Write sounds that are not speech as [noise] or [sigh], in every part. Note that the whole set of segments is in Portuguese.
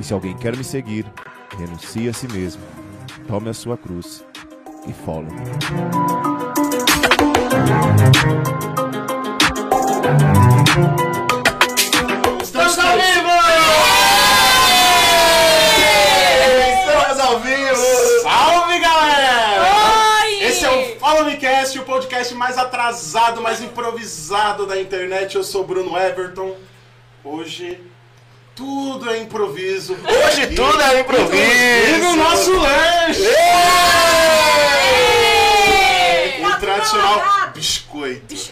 E se alguém quer me seguir, renuncie a si mesmo, tome a sua cruz e follow me. Estamos ao vivo! Estamos ao vivo! Salve, galera! Oi! Esse é o Fala Me Cast, o podcast mais atrasado, mais improvisado da internet. Eu sou Bruno Everton. Hoje tudo é improviso. Hoje tudo é improviso. Inclusive o nosso lanche! O tradicional biscoito.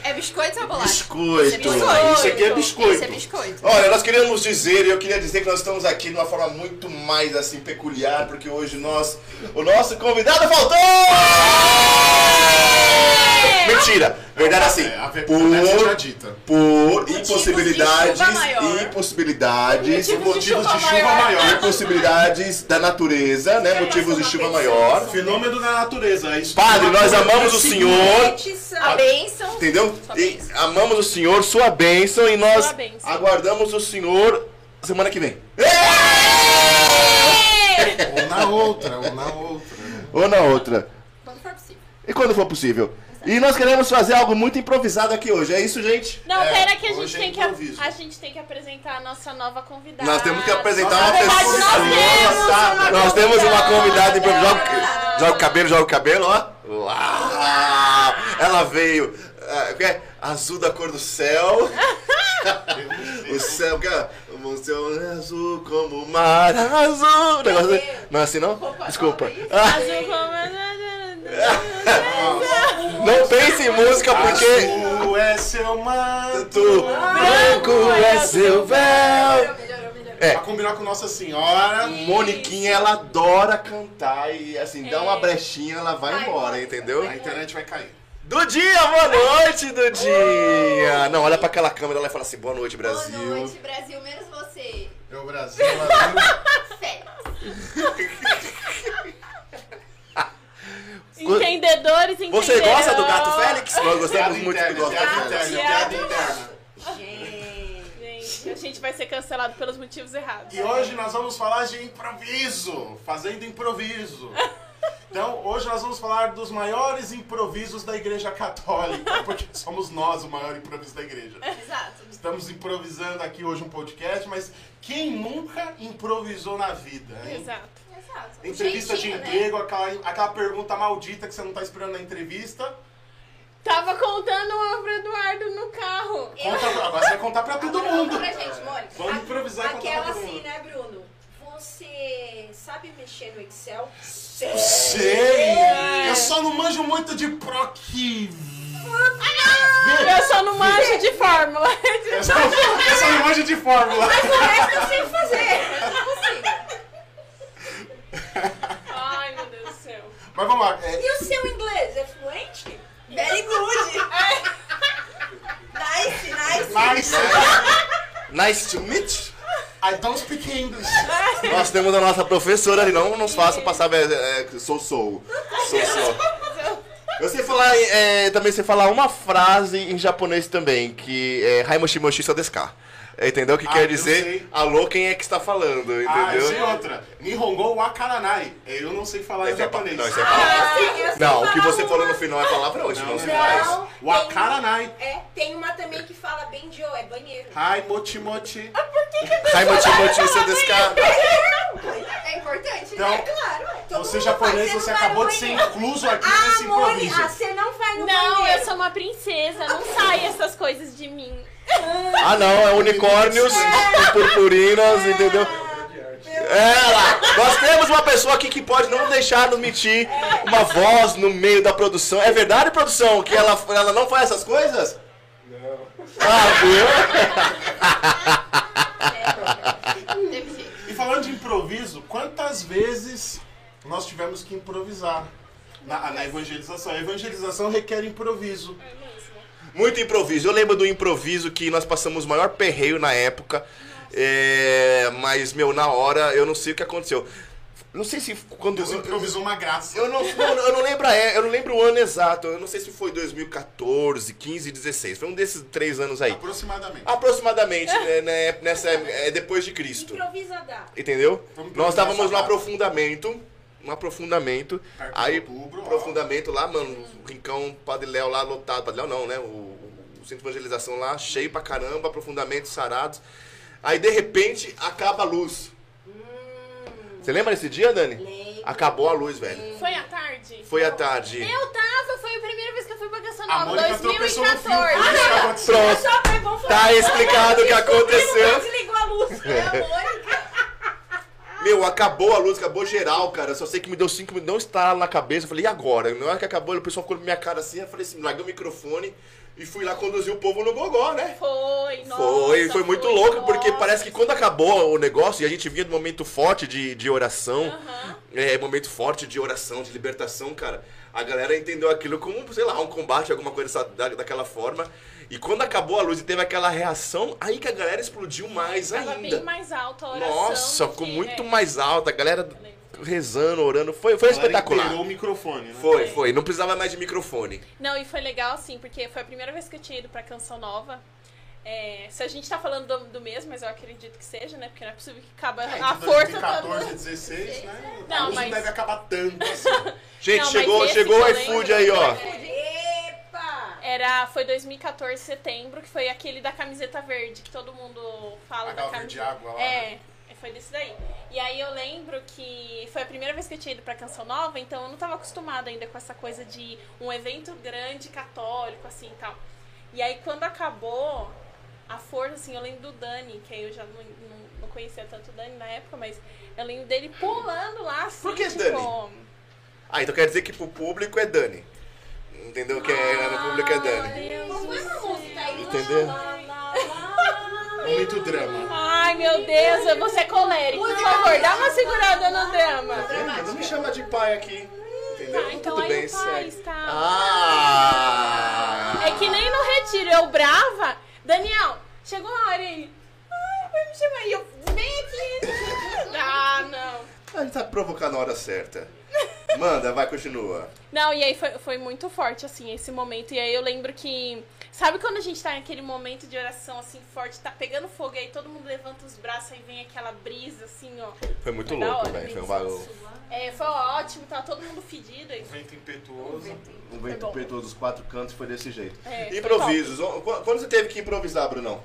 É biscoito ou bolacha? Biscoito. Esse é biscoito. Isso aqui é biscoito. Esse é biscoito. Olha, nós queríamos dizer, e eu queria dizer que nós estamos aqui de uma forma muito mais assim peculiar, porque hoje nós, o nosso convidado faltou! Mentira! Verdade assim, É, a verdade já por, dita. por de impossibilidades, impossibilidades, Motivos de Motivos de chuva maior. maior. impossibilidades da natureza, né? Motivos de chuva maior. Fenômeno da natureza. é isso. Padre, nós amamos o Senhor. A bênção. Entendeu? Sua E bênção. amamos o Senhor, sua bênção, e nós bênção. aguardamos o Senhor semana que vem. Ou na outra, ou na outra. Ou na outra. Quando for possível. E quando for possível. E nós queremos fazer algo muito improvisado aqui hoje. É isso, gente? Não, É, pera que a gente, é tem que improviso. a gente tem que apresentar a nossa nova convidada. Nós temos que apresentar Na uma verdade, pessoa. nós temos uma Nós temos uma convidada improvisada. convidada. Joga, joga o cabelo, joga o cabelo, ó. Uau! Ela veio. o que é? Azul da cor do céu. [laughs] O céu, que é? O céu é azul como o mar azul. Negócio de- Não é assim, não? Desculpa. Ah, Azul como- não pense em música porque. Azul é seu manto. Branco é seu véu. Melhorou, melhorou. É. Pra combinar com Nossa Senhora. Moniquinha, ela adora cantar e assim, dá uma É. brechinha, ela vai Vai embora, embora. entendeu? A internet vai cair. Dudinha, boa noite, Dudinha! Não, olha pra aquela câmera lá e fala assim, boa noite, Brasil. Boa noite, Brasil. Menos você. Meu Brasil, Brasil. [laughs] [laughs] Entendedores. Você gosta do Gato Félix? Nós Piada gostamos muito interna, do Gato piada Félix. piada interna. Gente. Gente, a gente vai ser cancelado pelos motivos errados. E hoje nós vamos falar de improviso, fazendo improviso. [laughs] Então, hoje nós vamos falar dos maiores improvisos da Igreja Católica, [laughs] porque somos nós o maior improviso da igreja. Exato. Estamos improvisando aqui hoje um podcast, mas quem nunca improvisou na vida? hein? Exato. Exato. Entrevista de né? emprego, aquela, aquela pergunta maldita que você não tá esperando na entrevista. Tava contando uma pro Eduardo no carro. Conta, agora você vai contar pra todo Agora mundo. conta pra gente, Mônica. Vamos improvisar e contar pra Aquela todo assim, mundo. né, Bruno? Você sabe mexer no Excel? Sei. Sei! Eu só não manjo muito de proc. Eu só não manjo de fórmula. Eu só, eu só não manjo de fórmula. O resto eu sei fazer. Eu consigo. Ai, meu Deus do céu. Mas vamos lá. é, E o seu inglês é fluente? Very good. [laughs] nice, nice. nice. [laughs] Nice to meet. I don't speak English. [laughs] Nós temos a nossa professora ali, não nos faça passar é, é, sou sou. Sou sou. Eu sei falar, é, também sei falar uma frase em japonês também, que é Haimoshimoshi Sodeska. Entendeu? O que Ah, quer eu dizer sei. alô, quem é que está falando, Ah, eu sei entendeu? outra. Nihongo wakaranai. Eu não sei falar em Esse é japonês. não, esse é Ah, palavra. eu eu sei Não, o que você uma. falou no final é palavrão, isso Não, não, não se é. faz. Não, Wakaranai. tem, é, tem uma também que fala bem de é banheiro. Hai mochimochi. Haimoshimoshi Sodeska. É importante, Então, né? Claro. Todo Você japonês, você não acabou de ser incluso aqui Ah, nesse improviso. você não vai no Não, banheiro. eu sou uma princesa. Não sai essas coisas de mim. Ah não, é unicórnios e purpurinas, entendeu? É, lá. Nós temos uma pessoa aqui que pode não deixar nos mentir uma voz no meio da produção. É verdade, produção, que ela, ela não faz essas coisas? Não. Ah, viu? E falando de improviso, quantas vezes nós tivemos que improvisar na, na evangelização? A evangelização requer improviso. Muito improviso. Eu lembro do improviso que nós passamos o maior perreio na época. É, mas, meu, na hora eu não sei o que aconteceu. Não sei se quando. Deus improvisou uma graça. Eu não, não, eu não lembro a é, eu não lembro o ano exato. Eu não sei se foi 2014, 15, 16. Foi um desses três anos aí. Aproximadamente. Aproximadamente, né, né, nessa é, depois de Cristo. Improvisa dá. Entendeu? Nós estávamos no aprofundamento. Um aprofundamento. Aí, outubro, ó. aprofundamento lá, mano, o Rincão Padre Léo lá lotado. Padre Léo não, né? O centro de evangelização lá, cheio pra caramba, aprofundamento, sarados. Aí, de repente, acaba a luz. Você lembra desse dia, Dani? Lembro. Acabou a luz, velho. Foi à tarde? Foi à tarde. Eu tava, foi a primeira vez que eu fui pra Canção A Nova, Mônica tropeçou no fio. 2014. Por isso que aconteceu. [laughs] Pronto. Tá explicado o que aconteceu. Desligou a luz. [laughs] É Mônica. Meu, acabou a luz, acabou geral, cara. Só sei que me deu cinco minutos, não está na cabeça. Eu falei, e agora? Na hora que acabou, o pessoal ficou na minha cara assim. Eu falei assim, larguei o microfone e fui lá conduzir o povo no gogó, né? Foi, nossa. Foi, foi muito louco, porque nossa. parece que quando acabou o negócio e a gente vinha de um momento forte de, de oração, Aham. é, momento forte de oração, de libertação, cara, a galera entendeu aquilo como, sei lá, um combate, alguma coisa da, daquela forma. E quando acabou a luz e teve aquela reação, aí que a galera explodiu mais Tava ainda. bem mais alta a oração. Nossa, ficou que- muito é. mais alta, a galera rezando, orando, foi, foi espetacular. inteirou o microfone, né? Foi, foi, não precisava mais de microfone. Não, e foi legal, assim, porque foi a primeira vez que eu tinha ido pra Canção Nova. É, se a gente tá falando do, do mesmo, mas eu acredito que seja, né? Porque não é possível que acabe É, a força 2014 toda. 16, né? Não, mas- não deve acabar tanto assim. [laughs] Gente, Não, chegou, chegou o iFood aí, ó. Epa! Era, foi 2014, setembro, que foi aquele da camiseta verde, que todo mundo fala Aquela da verde camiseta. água lá, É, né? Foi desse daí. E aí eu lembro que foi a primeira vez que eu tinha ido pra Canção Nova, então eu não tava acostumada ainda com essa coisa de um evento grande católico, assim e tal. E aí quando acabou, a força, assim, eu lembro do Dani, que aí eu já não, não, não conhecia tanto o Dani na época, mas eu lembro dele pulando lá, assim, Por que tipo... Dani? Ah, então quer dizer que pro público é Dani. Entendeu? Que é, no público é Dani. Deus uma céu. música aí. Entendeu? Muito drama. Ai, meu Deus, você é colérico. Por favor, dá uma segurada no drama. Não me chama de pai aqui. Entendeu? Tá, então Tudo aí bem, o pai segue. está- Ah! É que nem no retiro, eu brava. Daniel, chegou a hora aí. Ai, vai me chamar. E eu, vem aqui. [laughs] Ah, não. A gente tá provocando a hora certa. Manda, vai, continua. Não, e aí foi, foi muito forte, assim, esse momento. E aí eu lembro que. Sabe quando a gente tá naquele momento de oração, assim, forte, tá pegando fogo, e aí todo mundo levanta os braços, aí vem aquela brisa, assim, ó. Foi muito Foi louco, velho. Foi um bagulho. É, foi ótimo, tava todo mundo fedido. aí- Vento impetuoso. Um vento bom. per todos os quatro cantos foi desse jeito. É, Improvisos. Qu- Quando você teve que improvisar, Brunão?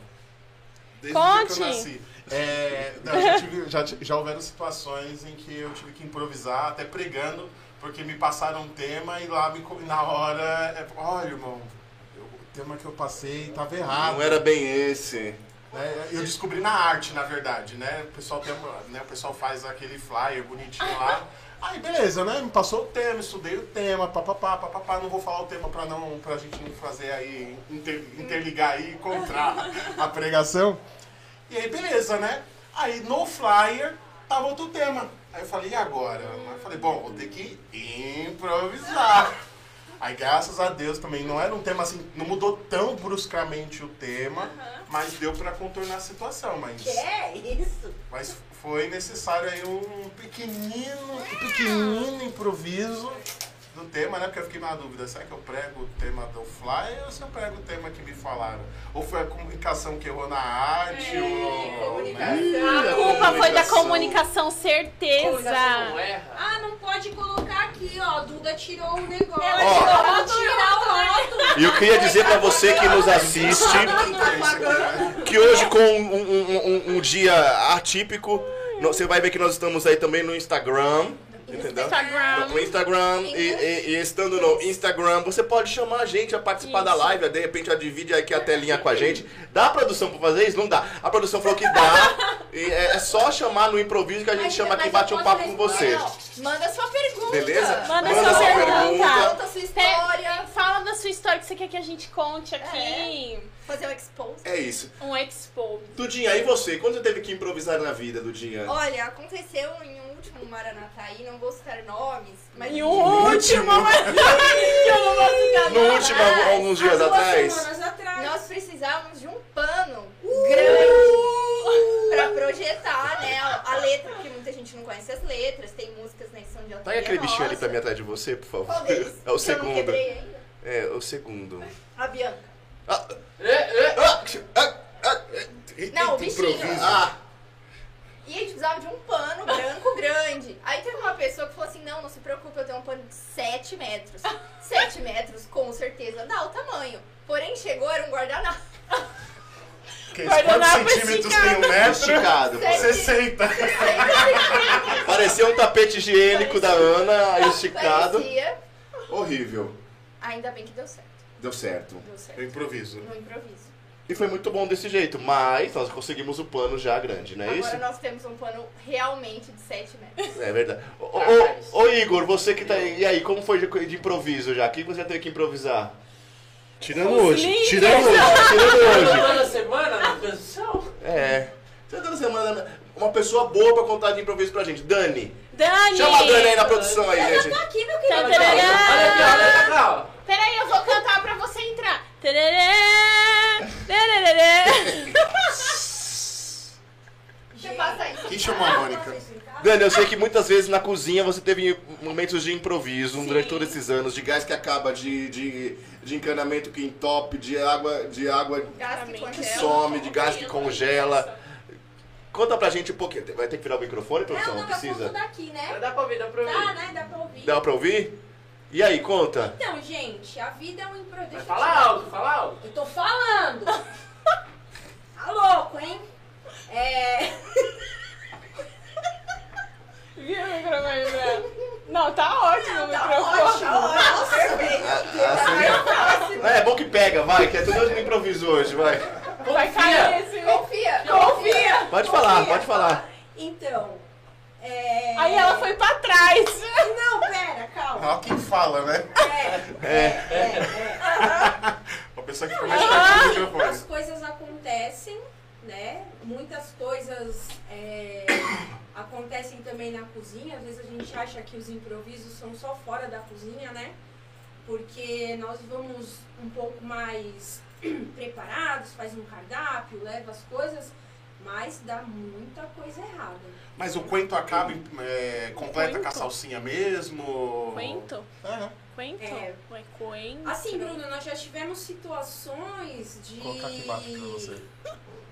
Desde o dia que eu Conte. nasci. É, não, já, tive- já, já houveram situações em que eu tive que improvisar, até pregando, porque me passaram um tema e lá me na hora. É, Olha, irmão, tema que eu passei estava errado. Não era bem esse. É, eu descobri na arte, na verdade, né? O pessoal, tem, né? o pessoal faz aquele flyer bonitinho lá. Aí beleza, né? Me passou o tema, estudei o tema, papapá, papapá. Não vou falar o tema pra, não, pra gente não fazer aí, inter- interligar aí e encontrar a pregação. E aí beleza, né? Aí no flyer tava outro tema. Aí eu falei, e agora? Eu falei, bom, vou ter que improvisar. Aí, graças a Deus também, não era um tema assim, não mudou tão bruscamente o tema, mas deu pra contornar a situação. Mas, Que é isso? mas foi necessário aí um pequenino, um pequenino improviso do tema, né? Porque eu fiquei na dúvida, será que eu prego o tema do Fly ou se eu prego o tema que me falaram? Ou foi a comunicação que errou na arte, ou... Né? A culpa foi da Comunicação. comunicação, certeza. Ah, não pode colocar aqui, ó. Duda tirou o negócio. Ela Ó. tirou a o rótulo. E eu queria dizer pra você que nos assiste que é que hoje, com um, um- um- um dia atípico, você vai ver que nós estamos aí também no Instagram. Entendeu? Instagram. No Instagram e, e- e estando no Instagram, você pode chamar a gente a participar da Isso. live, de repente a divide aqui a telinha com a gente. Dá a produção pra fazer isso? Não dá. A produção falou que dá. E é, é só chamar no improviso que a gente Mas- chama aqui e bate um papo com você. Manda sua pergunta. Beleza? Manda Manda sua sua pergunta. Conta a sua história. Fala da sua história que você quer que a gente conte aqui. Fazer um expose. É isso. Um expo. Dudinha, e você? Quando você teve que improvisar na vida, Dudinha? Olha, aconteceu em um último Maranatá aí, não vou citar nomes, mas... E o último, mas [laughs] que eu não vou ficar No último, alguns dias atrás. atrás. Nós precisávamos de um pano grande pra projetar, né, a letra, porque muita gente não conhece as letras, tem músicas que são de autoria Pega aquele bichinho ali pra mim atrás de você, por favor. [laughs] É o Que Eu não segundo. É, o segundo. A Bianca. Ah, É, é. ah, ah, ah, Não, o bichinho. Ah, E a gente precisava de um pano branco grande. Aí teve uma pessoa que falou assim: não, não se preocupe, eu tenho um pano de 7 metros. 7 metros, com certeza, dá o tamanho. Porém, chegou, era um guardanapo. Que quantos centímetros tem um metro? esticado. pô. Sete. 60. Parecia um tapete higiênico da Ana, esticado. Parecia. Horrível. Ainda bem que deu certo. Deu certo. Deu certo. Eu improviso. No improviso. E foi muito bom desse jeito, mas nós conseguimos o pano já grande, não é Agora isso? nós temos um pano realmente de 7 metros. É verdade. Ô, ô, ô, Igor, você que tá aí, e aí, como foi de, de improviso já? O que você já teve que improvisar? Tirando Os hoje. links. Tirando hoje. Tirando hoje. Toda semana na canção. É. Você toda semana uma pessoa boa pra contar de improviso pra gente. Dani. Dani! Chama a Dani aí na produção aí, Eu gente. tô aqui, meu Tá, querido. Olha aqui, olha aqui. Peraí, eu vou cantar pra você entrar. Quem chamou a Mônica? Dani, eu sei que muitas vezes na cozinha você teve momentos de improviso durante todos esses anos, de gás que acaba, de, de, de encanamento que entope, de água, de água Gás que que some, de gás que congela. Conta pra gente um pouquinho. Vai ter que virar o microfone, produção? Não, Não não, eu precisa? conto daqui, né? Dá pra ouvir, dá pra ouvir. Dá, né? Dá pra ouvir. Dá pra ouvir? E aí, conta. Então, gente, a vida é um improviso. Vai falar alto, fala alto. Eu tô falando. [laughs] tá louco, hein? É... [laughs] Vira o microfone Não, tá ótimo o Tá microfone. ótimo, tá [laughs] perfeito. Assim, é bom que pega, vai, que é tudo no improviso hoje, vai. Vai cair esse Confia. Confia. Pode falar, pode falar. Então, é... Aí ela foi pra trás. [laughs] Não, pera, calma. Olha quem fala, né? É, é, é. Uma pessoa que mais perto do As microfone. coisas acontecem, né? Muitas coisas é, acontecem também na cozinha. Às vezes a gente acha que os improvisos são só fora da cozinha, né? Porque nós vamos um pouco mais [clears throat] preparados, faz um cardápio, leva as coisas, mas dá muita coisa errada. Mas o coento acaba é, completa com a Coento? salsinha mesmo? Quento? É. Quento? É. Ué, coentro. Assim, Bruno, nós já tivemos situações de. Vou colocar aqui embaixo pra você.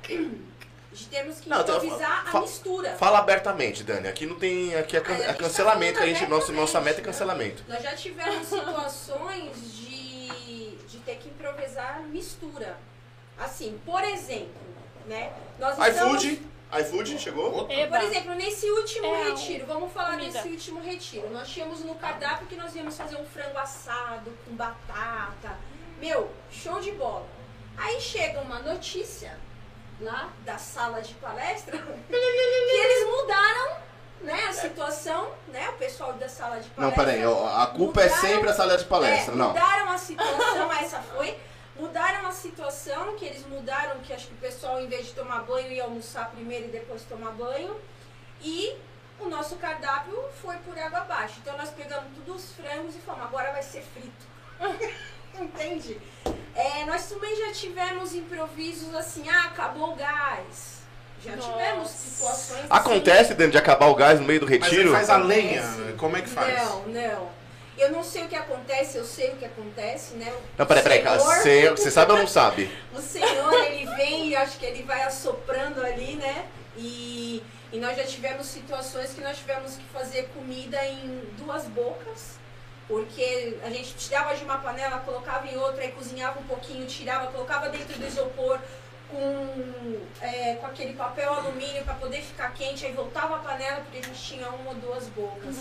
[clears throat] De termos que Não, então, improvisar a mistura. Fala abertamente, Dani. Aqui não tem. Aqui é, can- Aí a é gente tá cancelamento, que a gente, nosso, nossa abertamente, meta é né? cancelamento. Nós já tivemos situações de, [laughs] de ter que improvisar mistura. Assim, por exemplo, né? Nós estamos, iFood, iFood, chegou? Eba. por exemplo, nesse último É, retiro, vamos falar comida. desse último retiro. Nós tínhamos no cardápio que nós íamos fazer um frango assado com batata. Meu, show de bola. Aí chega uma notícia lá da sala de palestra [laughs] que eles mudaram né, a situação, né? O pessoal da sala de palestra. Não, peraí, a culpa é Mudaram- sempre a sala de palestra, é, não. Mudaram a situação, [laughs] essa foi. Mudaram a situação, que eles mudaram, que acho que o pessoal, em vez de tomar banho, ia almoçar primeiro e depois tomar banho. E o nosso cardápio foi por água abaixo. Então nós pegamos todos os frangos e falamos, agora vai ser frito. [laughs] Entende? É, nós também já tivemos improvisos assim, ah, acabou o gás. Já Nossa. tivemos situações assim. Acontece dentro de acabar o gás no meio do Mas ele retiro? faz a lenha. Como é que faz? Não, não. Eu não sei o que acontece, eu sei o que acontece, né? O Não, peraí, peraí, Você, você sabe ou não sabe? [laughs] O Senhor, ele vem e acho que ele vai assoprando ali, né? E, e nós já tivemos situações que nós tivemos que fazer comida em duas bocas, porque a gente tirava de uma panela, colocava em outra, aí cozinhava um pouquinho, tirava, colocava dentro do isopor com, é, com aquele papel alumínio para poder ficar quente, aí voltava a panela porque a gente tinha uma ou duas bocas.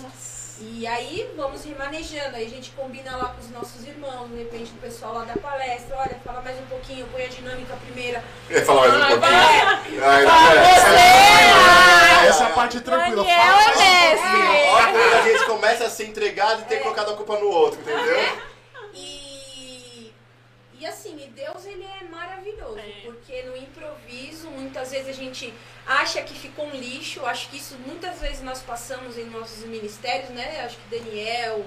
E aí vamos remanejando, aí a gente combina lá com os nossos irmãos, de repente do pessoal lá da palestra, olha, fala mais um pouquinho, põe a dinâmica primeira. Eu ia falar mais um pouquinho. É, Ai, Ah, é. Essa é a parte tranquila. Daniel Fala é mais um pouquinho. Quando a gente começa a ser entregado e ter colocado a culpa no outro, entendeu? E, e assim, e Deus ele é maravilhoso, É. porque no improviso, muitas vezes a gente acha que ficou um lixo, acho que isso muitas vezes nós passamos em nossos ministérios, né? Acho que Daniel,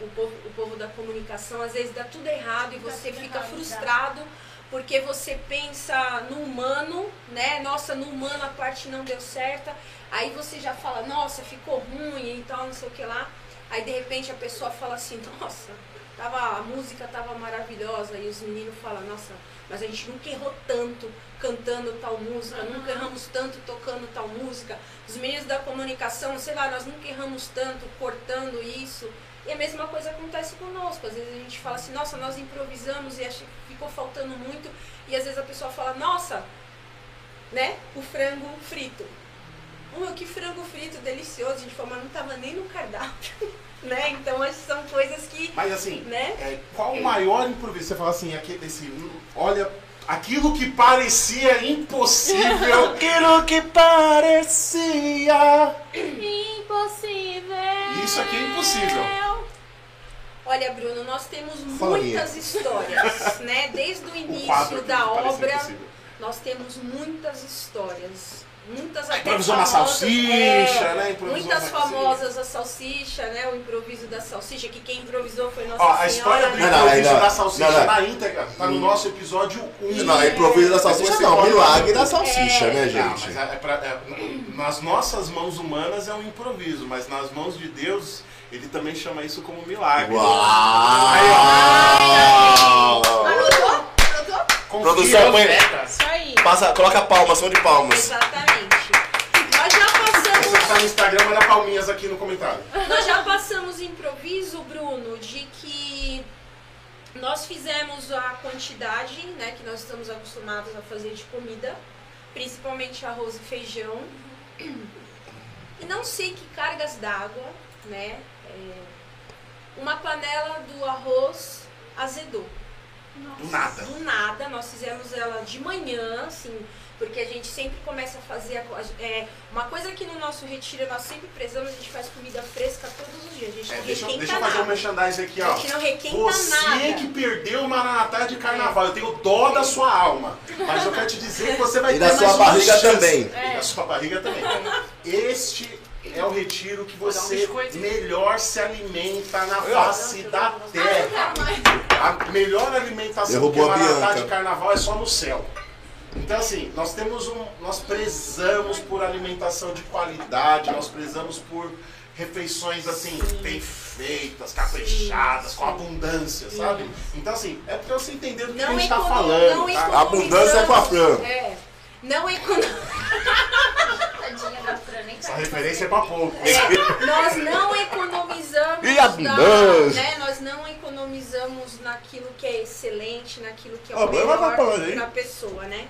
o povo, o povo da comunicação, às vezes dá tudo errado e você fica errado, frustrado porque você pensa no humano, né? Nossa, no humano a parte não deu certa. Aí você já fala, nossa, ficou ruim e tal, não sei o que lá. Aí de repente a pessoa fala assim, nossa, tava, a música tava maravilhosa. E os meninos falam, nossa, mas a gente nunca errou tanto cantando tal música, nunca erramos tanto tocando tal música. Os meninos da comunicação, sei lá, nós nunca erramos tanto cortando isso. E a mesma coisa acontece conosco. Às vezes a gente fala assim, nossa, nós improvisamos e acho que ficou faltando muito. E às vezes a pessoa fala, nossa, né, o frango frito. Oh, que frango frito delicioso. A gente fala, mas não tava nem no cardápio. [laughs] né? Então essas são coisas que. Mas assim, Né? é, qual o maior improviso? Você fala assim, aqui, esse, olha, aquilo que parecia impossível. [laughs] Aquilo que parecia. Impossível. Isso aqui é impossível. Olha, Bruno, nós temos Fala aí. muitas histórias, né? Desde o o início aqui da obra, impossível. nós temos muitas histórias. Muitas A até improvisou na famosas, salsicha, é, né? Improvisou Muitas famosas a salsicha, né? O improviso da salsicha, que quem improvisou foi Nossa Ó, a história do né? Não, não, improviso não, da salsicha não, não. na íntegra tá no nosso episódio 1. Não, improviso da salsicha não, milagre da salsicha, né, Não, gente? mas é, é pra- é, nas nossas mãos humanas é um improviso, mas nas mãos de Deus, ele também chama isso como milagre. Uau! Anotou? Anotou? Confia. Produção, põe. Isso aí. Passa, coloca palmas, som de palmas. Exatamente. Passamos. tá no Instagram, olha palminhas aqui no comentário. Nós já passamos improviso, Bruno, de que nós fizemos a quantidade né, que nós estamos acostumados a fazer de comida, principalmente arroz e feijão. E não sei que cargas d'água, né? é, uma panela do arroz azedou. Do nada. Do nada, nós fizemos ela de manhã, assim, porque a gente sempre começa a fazer. a é, uma coisa que no nosso retiro nós sempre prezamos, a gente faz comida fresca todos os dias. A gente É, não deixa, eu- requenta deixa eu fazer um nada. merchandising aqui, A ó. gente não requenta Você nada. que perdeu o Maranatá de carnaval, eu tenho dó da sua alma. Mas eu quero te dizer que você vai E ter da sua barriga chance. também. E da sua barriga também. Este é o retiro que um você biscoito. melhor se alimenta na face da terra. A melhor alimentação Derrubou que a Maranatá Bianca. de carnaval é só no céu. Então assim, nós temos um. Nós prezamos por alimentação de qualidade, nós prezamos por refeições assim, bem feitas, caprichadas, com abundância, sabe? Então assim, é pra você entender do que a Não, gente tá econo- falando. não tá? Abundância é com a Fran. É. Não economizamos. [laughs] Tadinha da Fran, nem Essa referência é pra pouco. É, nós não economizamos E abundância. né, nós não economizamos naquilo que é excelente, naquilo que é Ó, o melhor para a pessoa, né?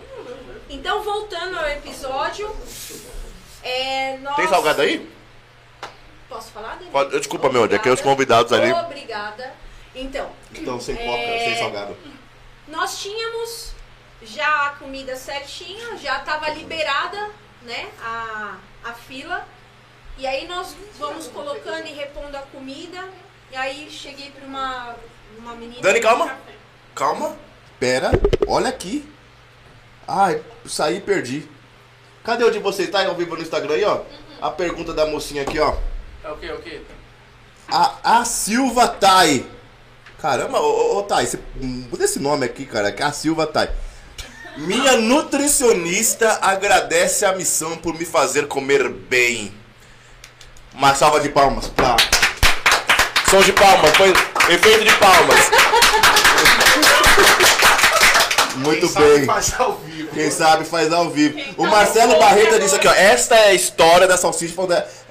Então, voltando ao episódio, é, nós... Tem salgado aí? Posso falar? Pode- desculpa, meu, é que os convidados ali. Obrigada. Então, Então, sem coca, sem salgado. nós tínhamos já a comida certinha, já estava liberada, né, a, a fila. E aí nós vamos colocando e repondo a comida. E aí cheguei para uma, uma menina... Dani, calma. Calma. Pera, olha aqui. Ai, saí e perdi. Cadê o de vocês? Tá ao vivo no Instagram aí, ó? A pergunta da mocinha aqui, ó. É o quê, o quê? A, a Silva Tai. Caramba, ô, ô, ô Thay, você muda esse nome aqui, cara, que é a Silva Tai. Minha nutricionista agradece a missão por me fazer comer bem. Uma salva de palmas. Tá. Som de palmas, foi efeito de palmas. [laughs] Muito Quem sabe bem. faz ao vivo. Quem sabe faz ao vivo. O tá Marcelo Barreta disse aqui, ó. Esta é a história da salsicha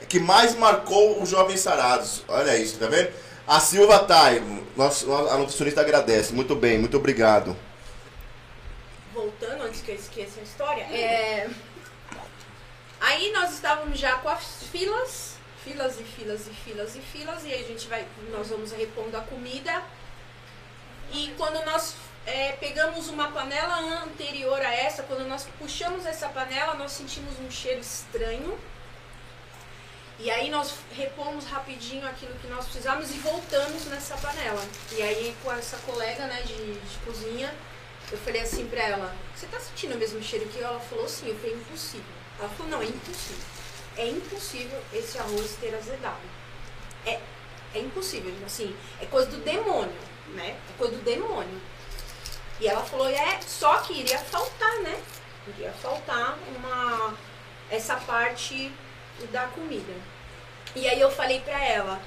que mais marcou os jovens sarados. Olha isso, tá vendo? A Silva Thay, nosso, a nutricionista agradece. Muito bem, muito obrigado. voltando antes que eu esqueça a história, é... aí nós estávamos já com as filas, filas e filas e filas e filas, e aí a gente vai, nós vamos repondo a comida. E quando nós é, pegamos uma panela anterior a essa, quando nós puxamos essa panela, nós sentimos um cheiro estranho. E aí nós repomos rapidinho aquilo que nós precisamos e voltamos nessa panela. E aí com essa colega né, de, de cozinha, eu falei assim pra ela, você tá sentindo o mesmo cheiro que eu? Ela falou sim, eu falei, impossível. Ela falou, não, é impossível. É impossível esse arroz ter azedado. É, é impossível, assim, é coisa do demônio, né? É coisa do demônio. E ela falou, é, só que iria faltar, né? Iria faltar uma essa parte da comida. E aí eu falei pra ela,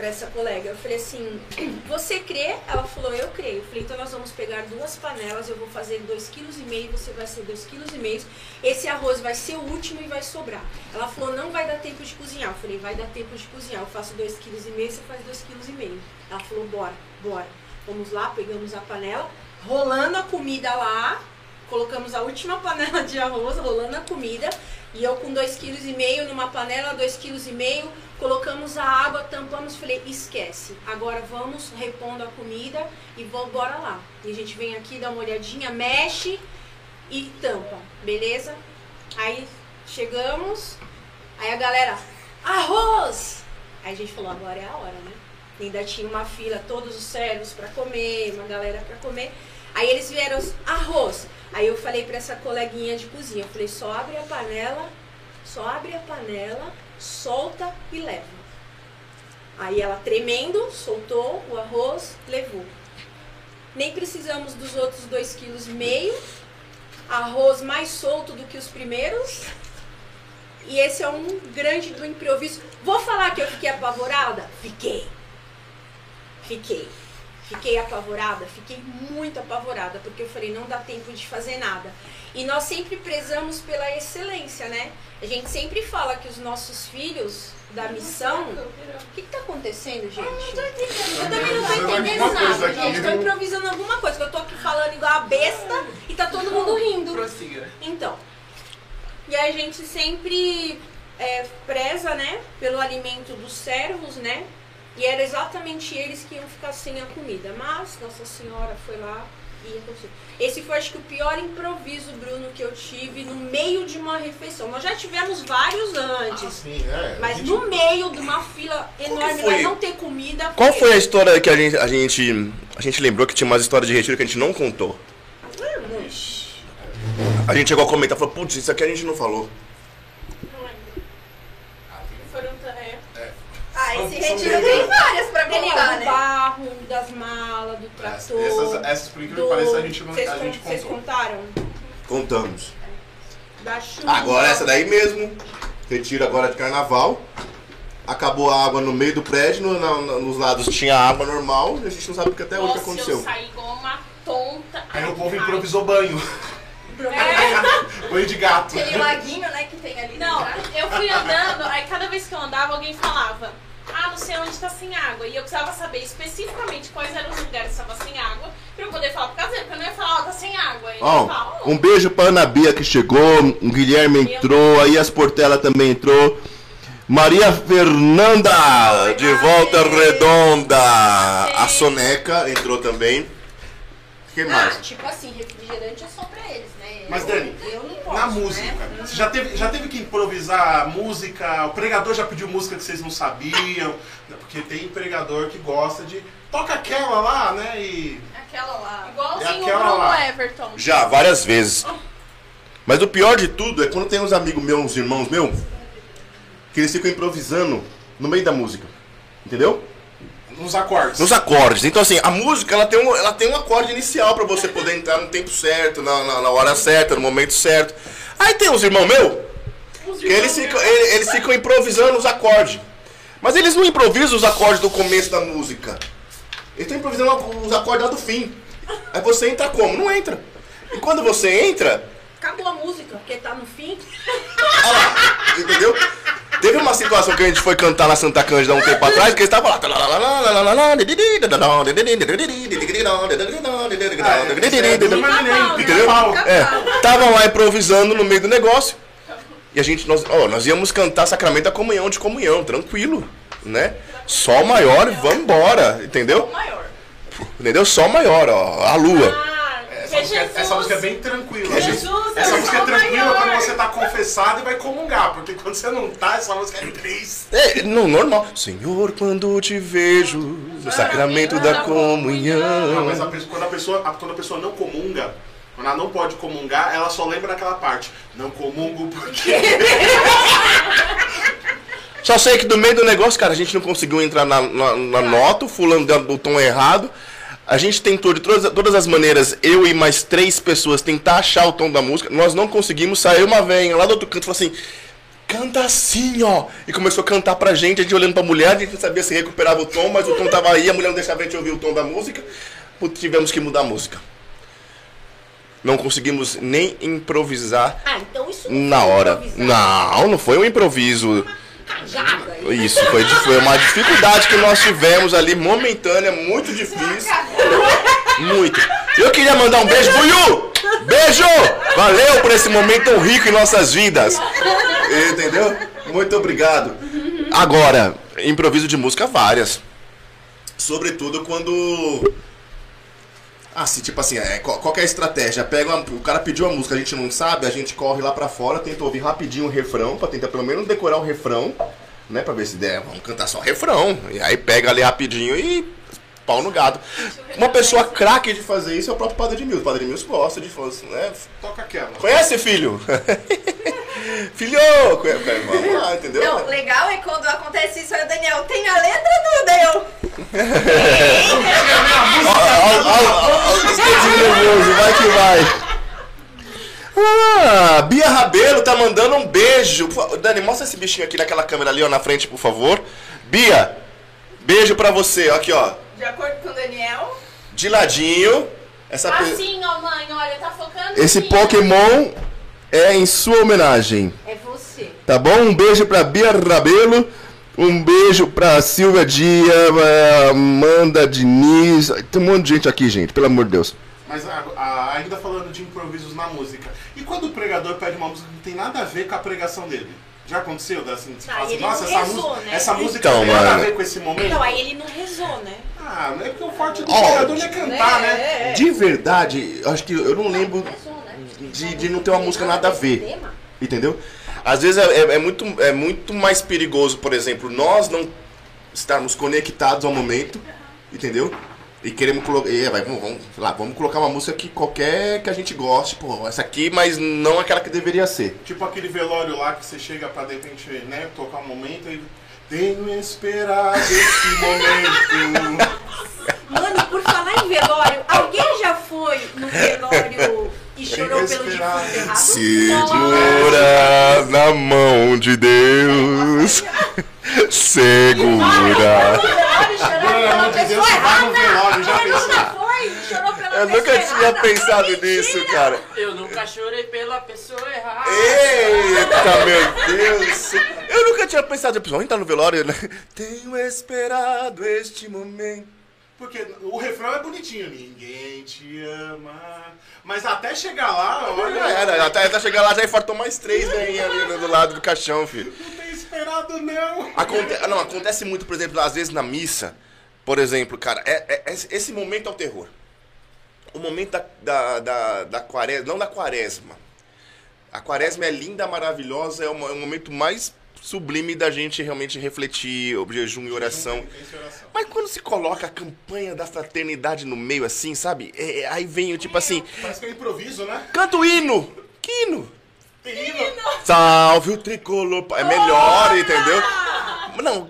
pra essa colega, eu falei assim, você crê? Ela falou, eu creio. Eu falei, então nós vamos pegar duas panelas, eu vou fazer dois quilos e meio, você vai ser dois quilos e meio. Esse arroz vai ser o último e vai sobrar. Ela falou, não vai dar tempo de cozinhar. Eu falei, vai dar tempo de cozinhar. Eu faço dois quilos e meio, você faz dois quilos e meio. Ela falou, bora, bora. Vamos lá, pegamos a panela, rolando a comida lá, colocamos a última [laughs] panela de arroz, rolando a comida, e eu com dois quilos e meio numa panela, dois quilos e meio, colocamos a água, tampamos, falei, esquece. Agora vamos repondo a comida e vamos bora lá. E a gente vem aqui, dá uma olhadinha, mexe e tampa, beleza? Aí chegamos, aí a galera, arroz! Aí a gente falou, agora é a hora, né? Ainda tinha uma fila, todos os servos para comer, uma galera para comer. Aí eles vieram, arroz. Aí eu falei para essa coleguinha de cozinha, falei, só abre a panela, só abre a panela, solta e leva. Aí ela tremendo, soltou o arroz, levou. Nem precisamos dos outros dois quilos e meio. Arroz mais solto do que os primeiros. E esse é um grande do improviso. Vou falar que eu fiquei apavorada? Fiquei. Fiquei. Fiquei apavorada, fiquei muito apavorada, porque eu falei, não dá tempo de fazer nada. E nós sempre prezamos pela excelência, né? A gente sempre fala que os nossos filhos da missão. O que, que tá acontecendo, gente? Eu também não tô entendendo nada, gente. Viu? improvisando alguma coisa, que eu tô aqui falando igual a besta e tá todo mundo rindo. Prossiga. Então, e a gente sempre é, preza, né, pelo alimento dos servos, né? E era exatamente eles que iam ficar sem a comida. Mas Nossa Senhora foi lá e aconteceu. Esse foi, acho que, o pior improviso, Bruno, que eu tive no meio de uma refeição. Nós já tivemos vários antes. Sim, é. Mas gente- no meio de uma fila enorme, mas não ter comida. Qual foi a história que a gente, a gente. A gente lembrou que tinha umas histórias de retiro que a gente não contou? A gente chegou a comentar, falou, putz, isso aqui a gente não falou. Não lembro. Foram, é, Ah, esse retiro tem várias pra contar, né? barro, das malas, Essas, essas, por incrível que pareça, a gente não Vocês a gente vocês contou. contaram? Contamos. Da chuva. Agora essa daí mesmo. Retiro agora de carnaval. Acabou a água no meio do prédio, no- na- na- nos lados tinha água normal, e a gente não sabe porque até hoje o que Nossa, eu aconteceu. saí igual uma tonta. Aí o povo Ai, improvisou banho. É, [laughs] banho de gato. Aquele laguinho, né, que tem ali não, entrada. eu fui andando, aí cada vez que eu andava, alguém falava. Ah, sei onde tá sem água. E eu precisava saber especificamente quais eram os lugares que estavam sem água pra eu poder falar pro caseiro, porque eu não ia falar, ó, tá sem água. Ó, falar, ó, um beijo pra Ana Bia que chegou, o Guilherme entrou, aí as Portela também entrou. Maria Fernanda, de volta redonda. A Soneca entrou também. Quem Ah, mais? tipo assim, refrigerante é só pra? Mas, Dani, eu não posso, Na né? música, você já teve, já teve que improvisar música? O pregador já pediu música que vocês não sabiam? Porque tem pregador que gosta de. Toca aquela lá, né? E. Aquela lá. igualzinho É o aquela Bruno lá. Everton. Já, várias vezes. Mas o pior de tudo é quando tem uns amigos meus, uns irmãos meus, que eles ficam improvisando no meio da música. Entendeu? Nos acordes. Nos acordes. Então, assim, a música ela tem um, ela tem um acorde inicial pra você poder entrar no tempo certo, na, na, na hora certa, no momento certo. Aí tem uns irmãos meus que eles ficam, ele- eles ficam improvisando os acordes. Mas eles não improvisam os acordes do começo da música. Eles estão improvisando os acordes lá do fim. Aí você entra como? Não entra. E quando você entra, Acabou a música, porque tá no fim. Olha lá, entendeu? Teve uma situação que a gente foi cantar na Santa Cândida há um tempo atrás, que eles estavam lá. Entendeu? É, estavam lá improvisando no meio do negócio. E a gente, nós, ó, nós íamos cantar Sacramento da Comunhão de Comunhão, tranquilo, né? Sol maior e vambora, entendeu? Entendeu? Sol maior, ó, a lua. Ah, Essa que música, Jesus. essa música é bem tranquila. Jesus, essa é música é sol tranquila maior. quando você tá confessado e vai comungar. Porque quando você não tá, essa música é triste. É, não, normal. Senhor, quando te vejo no sacramento da Não, comunhão. mas a pessoa- quando, a pessoa, a- quando a pessoa não comunga, quando ela não pode comungar, ela só lembra daquela parte. Não comungo porque. Só sei que do meio do negócio, cara, a gente não conseguiu entrar na, na- na nota, o fulano deu o tom errado. A gente tentou de todas, todas as maneiras, eu e mais três pessoas, tentar achar o tom da música. Nós não conseguimos. Saiu uma velha lá do outro canto e falou assim: canta assim, ó. E começou a cantar pra gente, a gente olhando pra mulher, a gente não sabia se recuperava o tom, mas o tom tava aí, a mulher não deixava a gente ouvir o tom da música. Tivemos que mudar a música. Não conseguimos nem improvisar Ah, então isso não na hora. Não, não foi um improviso. Isso, foi, foi uma dificuldade que nós tivemos ali, momentânea, muito difícil. Muito. Eu queria mandar um beijo Yu! Beijo! Valeu por esse momento tão rico em nossas vidas. Entendeu? Muito obrigado. Agora, improviso de música várias. Sobretudo quando. Assim, tipo assim, é, qual, qual é a estratégia? Pega uma- o cara pediu a música, a gente não sabe, a gente corre lá pra fora, tenta ouvir rapidinho o refrão, pra tentar pelo menos decorar o refrão, né? Pra ver se der, vamos cantar só refrão. E aí pega ali rapidinho e pau no. Uma pessoa craque de fazer isso é o próprio Padre Mills. O Padre Mills gosta de fazer, né? Toca aquela. Conhece, filho? [laughs] Filho! Vamos lá, entendeu? Não, legal é quando acontece isso aí, o Daniel tem a letra do Daniel. nervoso, vai que vai. Ah, Bia Rabelo tá mandando um beijo. Dani, mostra esse bichinho aqui naquela câmera ali, ó, na frente, por favor. Bia, beijo pra você. Aqui, ó. De acordo com o Daniel. De ladinho. Essa pe- Assim, ó, mãe, olha, tá focando Esse Pokémon é em sua homenagem. É você. Tá bom? Um beijo pra Bia Rabelo. Um beijo pra Silvia Dia, pra Amanda Diniz. Tem um monte de gente aqui, gente, pelo amor de Deus. Mas a- a- ainda falando de improvisos na música. E quando o pregador pede uma música que não tem nada a ver com a pregação dele? Já aconteceu? Assim, Ah, fala assim, ele nossa, não essa, rezou, música, né? essa música Então, não tem nada a mano. ver com esse momento? Não, aí ele não rezou, né? Ah, não é porque o forte do pregador não é cantar, né? De verdade, acho que eu não lembro Rezou, né? de, de não ter uma música nada a ver. Entendeu? Às vezes é, é- é muito, é muito mais perigoso, por exemplo, nós não estarmos conectados ao momento, entendeu? E queremos colocar. Vai, vamos, vamos, sei lá, vamos colocar uma música que qualquer que a gente goste, pô, essa aqui, mas não aquela que deveria ser. Tipo aquele velório lá que você chega pra de repente, né, tocar um momento e. Tenho esperado esse momento. Mano, por falar em velório, alguém já foi no velório e chorou pelo defunto errado? Segura na mão de Deus. Segura. Pessoa Eu pessoa nunca tinha errada. pensado Mentira. nisso, cara. Eu nunca chorei pela pessoa errada. Eita, meu Deus! Eu nunca tinha pensado, pessoal, entrar no velório, né? Tenho esperado este momento. Porque o refrão é bonitinho. Ninguém te ama. Mas até chegar lá, olha. Já era, até, até chegar lá já infartou mais três velhinhas ali do lado do caixão, filho. Não tem esperado, não. Aconte não, acontece muito, por exemplo, às vezes na missa, por exemplo, cara, é, é- é- esse momento é o terror. O momento da, da, da, da quaresma, não da quaresma. A quaresma é linda, maravilhosa, é é o momento mais sublime da gente realmente refletir, o jejum e oração. Mas quando se coloca a campanha da fraternidade no meio, assim, sabe? É, é, aí vem o tipo assim, Parece que é improviso, né? canta o hino! Que hino? Tem hino. Salve o tricolor. É melhor, entendeu? Não,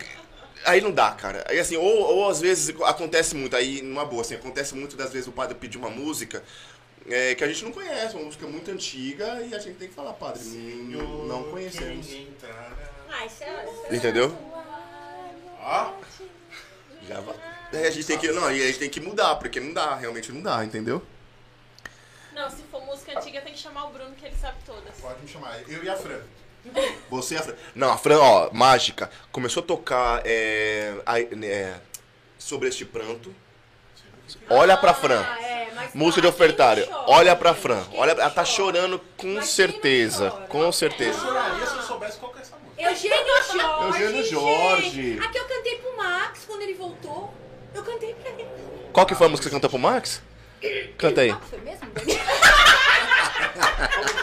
aí não dá, cara. Aí assim, ou, ou às vezes acontece muito, aí numa boa, assim, acontece muito das vezes o padre pedir uma música é, que a gente não conhece, uma música muito antiga, e a gente tem que falar, padre, hum, não conhecemos. Quem entrará. Ah, isso é... isso é- Entendeu? Ó, Já vai. É, a gente tem que. Não, e a gente tem que mudar, porque não dá, realmente não dá, entendeu? Não, se for música antiga, tem que chamar o Bruno, que ele sabe todas. pode me chamar. Eu e a Fran. [laughs] Você e a Fran. Não, a Fran, ó, mágica, começou a tocar é, a- é, sobre este pranto. Olha pra Fran. Ah, é, mas Música de tá, ofertário. chora, Olha pra? Fran. Olha, ela tá chora? chorando com certeza. Com Eu certeza. choraria se eu soubesse qual que. Eugênio [laughs] Jorge. Eugênio Jorge. Aqui eu cantei pro Max quando ele voltou. Eu cantei pra ele. Qual que foi a música que você cantou pro Max? Canta aí. Foi mesmo? [laughs]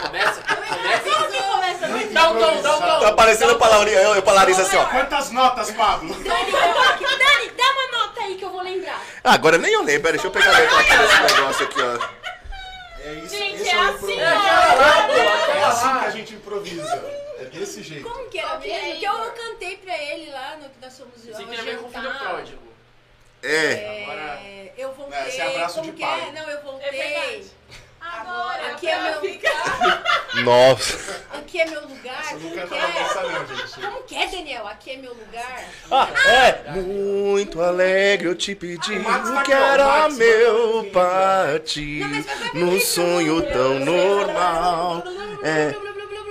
Começa, começa. Como que começa? Dani, Dá um tom, dá um tom. Tá parecendo o Palariza, eu, eu Palariza assim, ó. Quantas notas, Pablo? Dani, Dani, dá uma nota aí que eu vou lembrar. Ah, agora nem eu lembro, deixa eu pegar a letra aqui desse negócio aqui, ó. É isso, Gente, é o assim, improviso. ó. É assim que a gente improvisa. É desse jeito. Como que era é, mesmo? Que eu cantei pra ele lá no que nós fomos Você queria ver com o filho pródigo. É. Agora. É, eu vou Não, voltei. É, esse é abraço Como de que pai. é? Não, eu É voltei. verdade. Agora, Aqui é meu fica. Nossa. Aqui é meu lugar. Você não Como canta que na é? missa, não, gente. Como que é, Daniel? Aqui é meu lugar. Ah, é. Muito alegre eu te pedi O tá que era Max, meu partir Não, pra num sonho não. tão normal. É.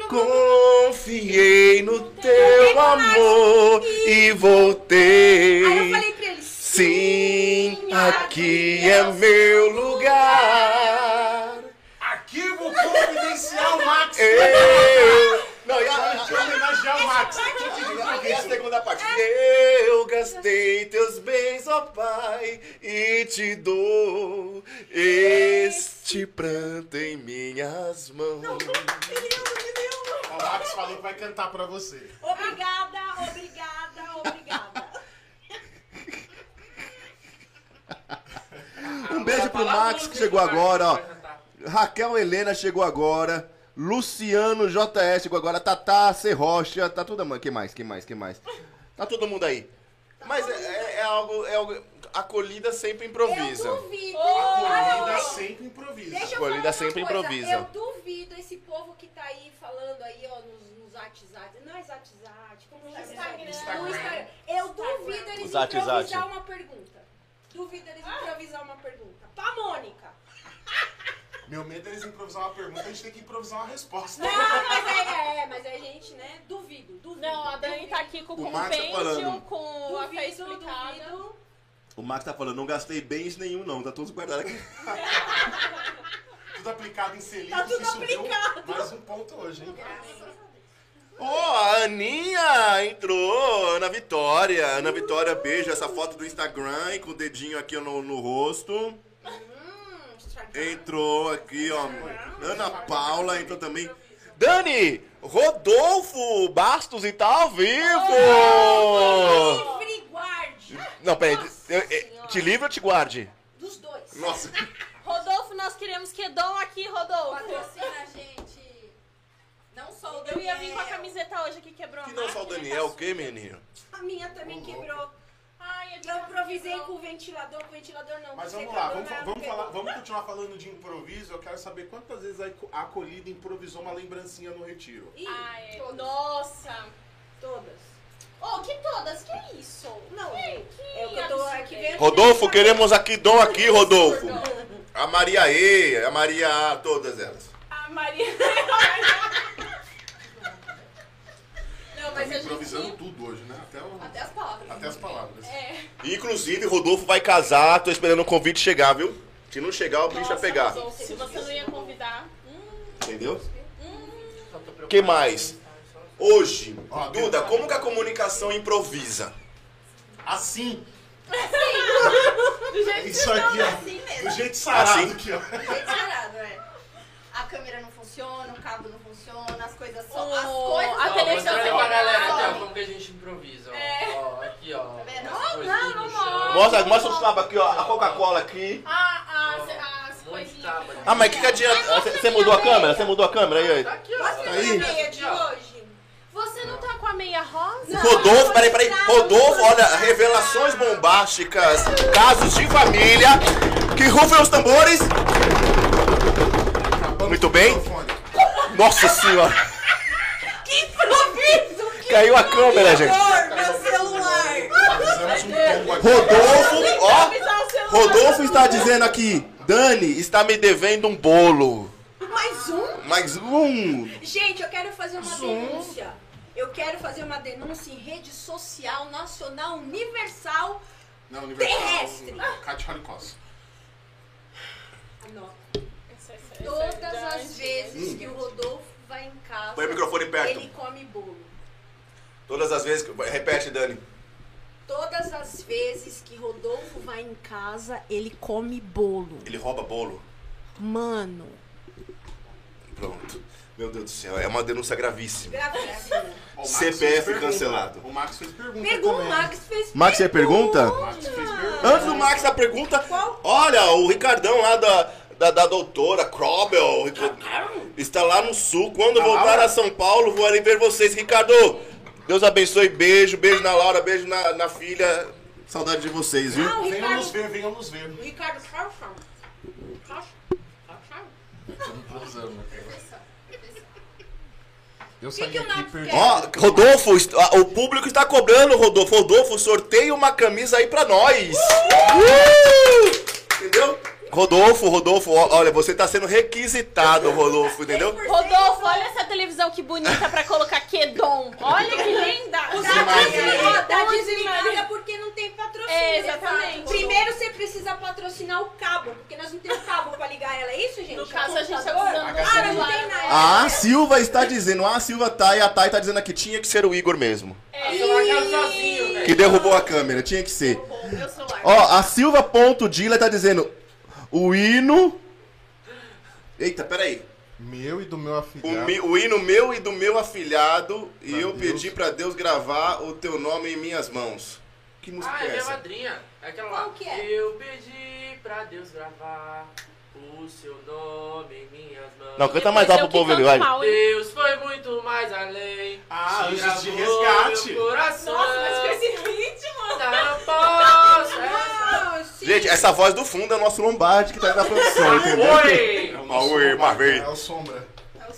Confiei no teu amor e Aí eu voltei. falei pra ele, Sim, aqui é meu lugar. Confidencial Max. Eu. Não, e a, Deixa eu homenagear o Max. E a segunda parte. Eu gastei teus bens, ó Pai, e te dou este pranto em minhas mãos. O Max falou que vai cantar pra você. Obrigada, obrigada, obrigada. Um beijo pro Max que chegou agora, ó. Raquel Helena chegou agora. Luciano JS chegou agora. Tatá C. Rocha. Tá tudo, mano. Quem mais? Quem mais? Quem mais? Tá todo mundo aí. Mas é, é- é algo, é algo. Acolhida sempre improvisa. Eu duvido. Acolhida sempre improvisa. Deixa eu Acolhida falar uma sempre coisa. improvisa. Eu duvido esse povo que tá aí falando aí, ó, nos, nos WhatsApp. Não é WhatsApp, como chama? Instagram. Instagram. No Instagram. Eu duvido eles improvisar uma pergunta. Duvido eles improvisar uma pergunta. Pra Mônica. Meu medo é eles improvisar uma pergunta, a gente tem que improvisar uma resposta. Não, mas é, é, mas é gente, né? Duvido, duvido. Não, a Dani duvido. tá aqui com o O Max tá com a fé Duvido, explicada. duvido. O Max tá falando, não gastei bens nenhum, não. Tá todos guardados aqui. [laughs] Tudo aplicado em Selic, Tá tudo aplicado. mais um ponto hoje, hein? Ó, a Aninha entrou, Ana Vitória. Ana Vitória, beijo. Essa foto do Instagram e com o dedinho aqui no, no rosto. Entrou aqui, ó. Ana Paula entrou também. Dani, Rodolfo Bastos e tá ao vivo! Livre guarde. Não, peraí. eu- eu- te livre ou te guarde? Dos dois. Nossa. Rodolfo, nós queremos Quedon aqui, Rodolfo. Patrocina a gente. Não só o Eu Daniel. ia vir com a camiseta hoje que quebrou Que não só o Daniel, o que, menino? A minha também quebrou. Ai, é Eu improvisei com o ventilador, com o ventilador não. Mas vamos lá, vamos, vamos, falar, vamos continuar falando de improviso. Eu quero saber quantas vezes a aco- a acolhida improvisou uma lembrancinha no retiro. Ih, Ai, Todas. nossa. todas. Oh, que todas? Que isso? Não, que, é que o que eu tô aqui vendo. Rodolfo, queremos aqui, dom aqui, Rodolfo. A Maria E, a Maria A, todas elas. A Maria... [laughs] Não, mas a improvisando gente... tudo hoje, né? Até, o- Até as palavras. até as palavras. É. Inclusive, Rodolfo vai casar, tô esperando o convite chegar, viu? Se não chegar, o bicho vai pegar. Se você não ia convidar... Entendeu? O que mais? Hoje, Ó, Duda, como que a comunicação improvisa? Assim, Do jeito isso aqui, ó. Assim Do mesmo. jeito sarado Assim? aqui, ó. Bem sarado, é. A câmera não funciona, o cabo não funciona, as coisas só. As O- coisas a não televisão Mostra aí funcionam. pra galera aqui, ó, como que a gente improvisa, ó. É. Ó, aqui, ó. vendo? As coisinhas não, no não chão. Mostra, mostra os cabos aqui, ó. A Coca-Cola aqui. Ah, as, as coisinhas. tábua. Ah, mas o que, que adianta? Você mudou a câmera? Você mudou a câmera aí? Tá aí. aqui, ó. Mostra Tá a minha aí. meia de hoje. Você não tá com a meia rosa? Rodolfo, peraí, peraí. Rodolfo, olha, revelações bombásticas, casos de família. Que rufem os tambores. Muito bem. Nossa senhora. Que improviso! Que Caiu a câmera, gente. Amor, meu celular! Rodolfo, ó. Rodolfo está dizendo aqui. Dani está me devendo um bolo. Mais um? Mais um. Gente, eu quero fazer uma denúncia. Eu quero fazer uma denúncia em rede social nacional universal. Não, Universal. Terrestre. Cátia Holocaust. Anota. Esse- esse- esse Todas é as vezes que o Rodolfo vai em casa, Põe o microfone perto. ele come bolo. Todas as vezes que. Repete, Dani. Todas as vezes que Rodolfo vai em casa, ele come bolo. Ele rouba bolo. Mano. Pronto. Meu Deus do céu, é uma denúncia gravíssima. Gravíssimo. Ó, o Max CPF fez pergunta. cancelado. O Max fez pergunta Pergunta, o também. Max fez Max, você pergunta? O Max fez pergunta. Antes do Max, a pergunta. Qual? Olha, o Ricardão lá da, da, da doutora Krobel está lá no sul. Quando voltar a São Paulo, vou ali ver vocês. Ricardo, Deus abençoe. Beijo, beijo na Laura, beijo na, na filha. Saudade de vocês, viu? Ah, Venham nos ver, venham nos ver. Ricardo Carlson. Eu que saí que aqui? Ó, Rodolfo, o público está cobrando, Rodolfo. Rodolfo, sorteia uma camisa aí pra nós. Uh! Entendeu? Rodolfo, Rodolfo, olha, você tá sendo requisitado, Rodolfo, entendeu? Rodolfo, olha essa televisão que bonita pra colocar Quedom. Olha que linda. Tá tá desligada Maria. porque não tem patrocínio. É, exatamente. Primeiro você precisa patrocinar o cabo, porque nós não temos cabo pra ligar ela, é isso, gente? No caso, a gente tá usando Ah, não tem nada. A Silva está dizendo, a Silva tá e a Thay tá dizendo aqui, tinha que ser o Igor mesmo. Sozinho, velho. Que derrubou a câmera, tinha que ser. Ó, a Silva.dila tá dizendo, o hino... Eita, peraí. Meu e do meu O, afilhado. mi- o hino meu e do meu afilhado, e Pra eu Deus. pedi pra Deus gravar o teu nome em minhas mãos. Que música Ah, é é minha essa? madrinha. É aquela lá. Qual que é? Eu pedi pra Deus gravar o seu nome em minhas mãos. Não, canta mais alto pro povo, ali, vai. Deus foi muito mais além. Ah, Anjos de Resgate. meu coração. Gente, essa voz do fundo é o nosso Lombardi que tá aí na produção, entendeu? Oi! É o oi, Sombra, Marvei. É o Sombra.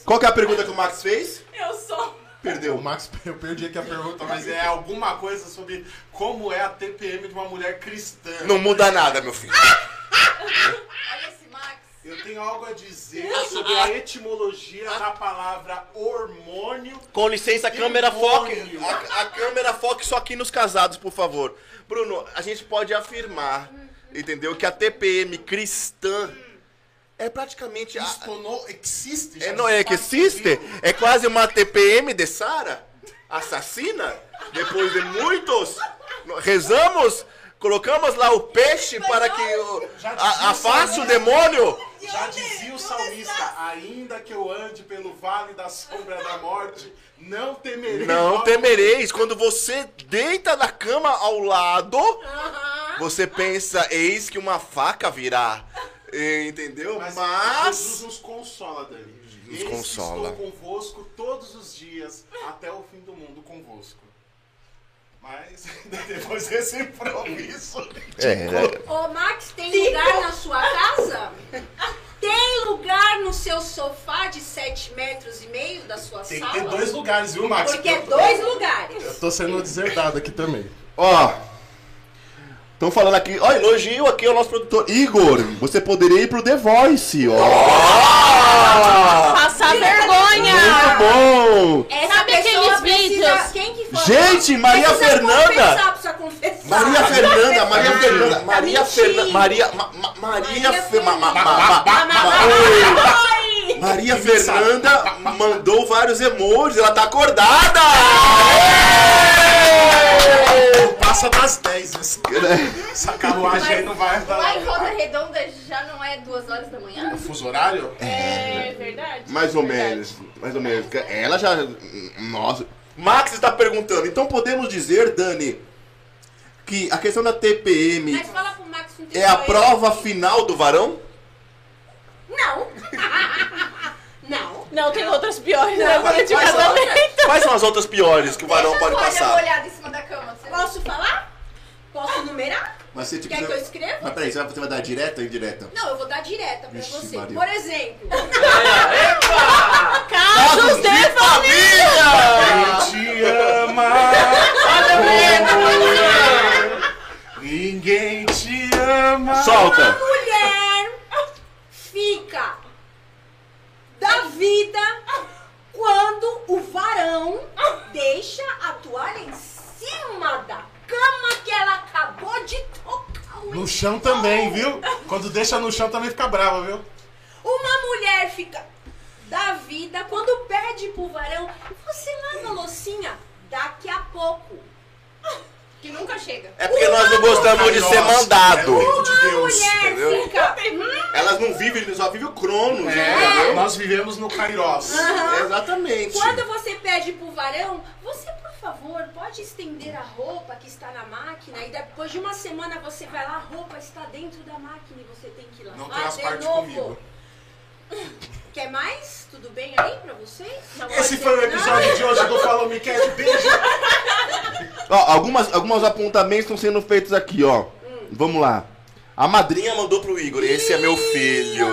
Qual que é a pergunta que o Max fez? Eu sou. O Perdeu. Max, [laughs] eu perdi aqui a pergunta, mas é alguma coisa sobre como é a TPM de uma mulher cristã. Não muda nada, meu filho. Olha esse Max. Eu tenho algo a dizer sobre a etimologia da palavra hormônio. Com licença, câmera foque. Demônio. A, a câmera foque só aqui nos casados, por favor. Bruno, a gente pode afirmar, entendeu? Que a TPM cristã é praticamente. A, Isto não existe. é, não é que existe? É quase uma TPM de Sara? Assassina? Depois de muitos. Rezamos? Colocamos lá o peixe para que o, a, afaste o demônio? Já dizia o salmista, ainda que eu ande pelo vale da sombra da morte, não temerei. Não temereis. Quando você deita na cama ao lado, você pensa, eis que uma faca virá. Eh, Entendeu? Mas, Mas. Jesus nos consola, Dani. Nos Eis consola. Estou convosco todos os dias, até o fim do mundo convosco. Mas [laughs] depois desse improviso. É, Ô, Max, tem lugar na sua casa? Tem lugar no seu sofá de 7 metros e meio da sua Tem sala? ter dois lugares, viu, Max? Porque é dois lugares. Eu tô sendo deserdado aqui também. Ó. Estão falando aqui, ó, elogio aqui ao nosso produtor. Igor, você poderia ir pro The Voice, ó. Passar vergonha. Muito bom! Essa Sabe aqueles precisa... vídeos? Quem que foi? Gente, Maria Precisa Fernanda! Confessar, confessar. Maria Fernanda, Maria Ah, Fernanda, Maria. Fernanda, Maria, ma, ma, Maria, Maria Maria Fernanda mandou vários emojis, ela tá acordada! Passa das 10. Essa, essa carruagem aí não vai Lá em Volta dar. Redonda já não é duas horas da manhã? Fuso horário? É verdade. Mais ou verdade. menos, mais ou menos. Ela já. Nossa. Max está perguntando, então podemos dizer, Dani, que a questão da TPM Mas fala pro Max não é a prova final do varão? Não. [laughs] não. Não, tem outras piores, né? Não, Agora de Quais são, casamento. quais são as outras piores que o varão Deixa pode passar? molhada em cima da cama. Você Posso falar? Posso numerar? Mas você, tipo, Quer que eu você- escreva? Mas peraí, você vai, você dar direta ou indireta? Não, eu vou dar direta pra Vixe, você. Maria. Por exemplo, [laughs] Epa! Casos de família. Quem te ama? Ninguém te ama. Solta! uma mulher fica da vida quando o varão deixa a toalha em cima da cama que ela acabou de tocar. o No chão também, viu? Quando deixa no chão também fica brava, viu? Uma mulher fica da vida quando pede pro varão, você lava a loucinha daqui a pouco. Que nunca chega. É porque nós não gostamos de ser Nossa, mandado. É o de Uma Deus. mulher entendeu? fica. Elas não vivem, só vivem o Cronos, É, nós vivemos no Kairos. Exatamente. Quando você pede pro varão, você favor pode estender a roupa que está na máquina e depois de uma semana você vai lá, a roupa está dentro da máquina e você tem que lavar Não tem as de partes novo. comigo. [laughs] Quer mais? Tudo bem aí pra vocês? Não Esse foi o ser, não? episódio de hoje do Follow Me Cat. Beijo. [laughs] Ó, algumas, alguns apontamentos estão sendo feitos aqui, ó. Vamos lá. A madrinha mandou pro Igor. Esse é meu filho.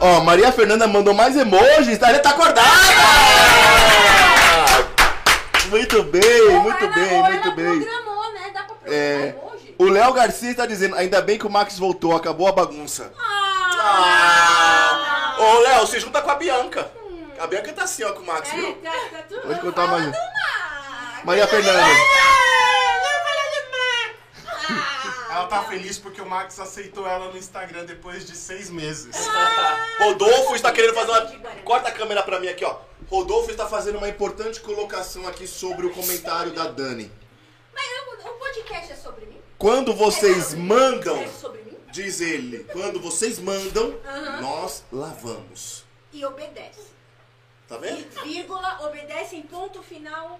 Ó, Maria Fernanda mandou mais emojis, tá? Ele tá acordada! Muito bem, muito bem, muito bem. né? Programar É, o Léo Garcia está dizendo, ainda bem que o Max voltou, acabou a bagunça. Ah! Ô, Léo, você junta com a Bianca. A Bianca tá assim, ó, com o Max, É, viu? tá, tá. Vou te contar mais. Maria Fernanda. Ela tá feliz porque o Max aceitou ela no Instagram depois de seis meses. [laughs] Rodolfo está querendo fazer uma... Corta a câmera pra mim aqui, ó. Rodolfo está fazendo uma importante colocação aqui sobre o comentário da Dani. Mas o, o podcast é sobre mim? Quando vocês mandam, É sobre mim? diz ele, quando vocês mandam, nós lavamos. E obedece. Tá vendo? Vírgula, obedece em ponto final.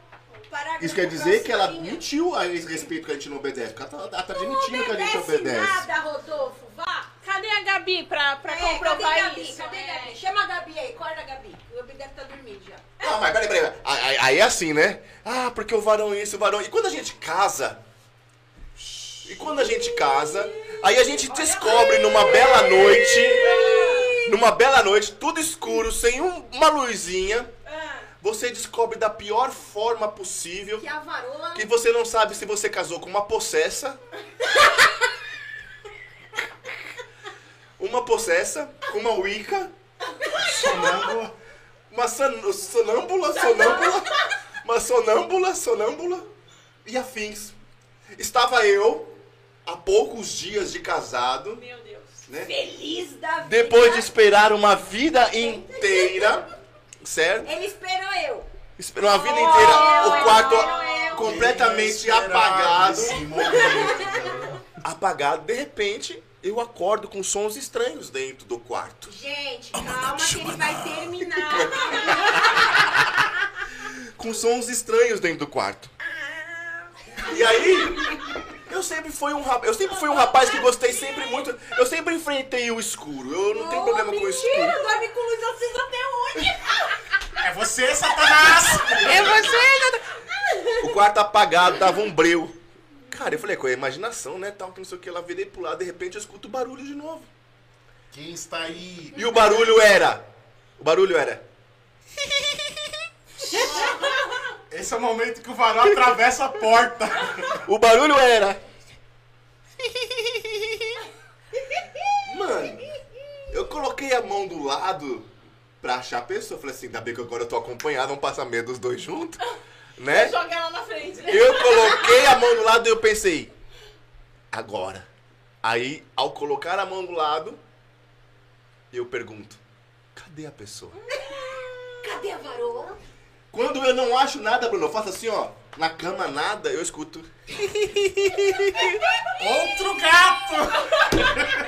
Parágrafo Isso quer dizer que ela mentiu a esse respeito que a gente não obedece. Porque ela tá, ela tá admitindo que a gente obedece nada, Rodolfo. Vá. Cadê a Gabi pra, pra É, comprovar cadê isso? Cadê a É. Gabi? Chama a Gabi aí. Acorda a Gabi. O Gabi deve estar dormindo já. Não, mas peraí, peraí. Aí, aí é assim, né? Ah, porque o varão isso, o varão. E quando a gente casa. E quando a gente casa, aí a gente descobre numa bela noite. Numa bela noite, tudo escuro, sem um- uma luzinha. Você descobre da pior forma possível. Que a varoa... Que você não sabe se você casou com uma possessa. Uma possessa, com uma Wicca. Sonâmbula. Uma san- sonâmbula, sonâmbula, uma sonâmbula, sonâmbula e afins. Estava eu, há poucos dias de casado, Meu Deus. né? Feliz da vida. Depois de esperar uma vida inteira, certo? Ele esperou. Esperou uma vida inteira, o quarto eu. completamente apagado. Apagado, de repente, eu acordo com sons estranhos dentro do quarto. Gente, calma que ele vai terminar. [laughs] com sons estranhos dentro do quarto. E aí, eu sempre fui um rapaz, eu sempre fui um rapaz que gostei sempre muito, eu sempre enfrentei o escuro. Eu não tenho problema com o escuro. Mentira, dorme com luz acesa até hoje. [laughs] É você, Satanás! É você, O quarto apagado, tava um breu. Cara, eu falei, com a imaginação, né, tal, que não sei o que, lá virei pro lado, de repente eu escuto o barulho de novo. Quem está aí? E o barulho era, o barulho era, Esse é o momento que o varão atravessa a porta. o barulho era. Mano, eu coloquei a mão do lado pra achar a pessoa. Falei assim, ainda bem que agora eu tô acompanhado, vamos passar medo dos dois juntos. [laughs] Né? Joga ela na frente. Eu coloquei a mão do lado e eu pensei, agora. Aí, ao colocar a mão do lado, eu pergunto, cadê a pessoa? [laughs] Cadê a varoa? Quando eu não acho nada, Bruno, eu faço assim, ó, na cama nada, eu escuto. [laughs] Outro gato!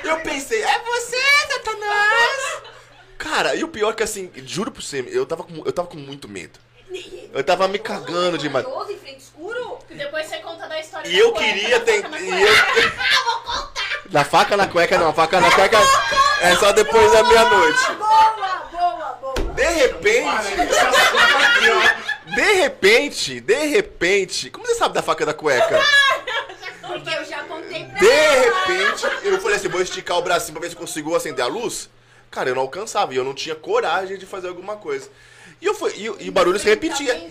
Eu pensei, é você, Satanás! Cara, e o pior que assim, juro por você, eu tava com, eu tava com muito medo. Eu tava me cagando demais. Corajoso em frente escuro? Depois você conta da história E da eu cueca, queria da ter. faca na e cueca. [laughs] eu- Na faca na cueca não, a faca na cueca é só depois da meia-noite. Boa, boa, boa. De repente, ó. de repente, de repente. Como você sabe da faca da cueca? Porque eu já contei pra De repente, eu falei assim, vou esticar o bracinho pra ver se eu consigo acender a luz. Cara, eu não alcançava e eu não tinha coragem de fazer alguma coisa. E, eu fui, e, o- e o barulho se repetia. É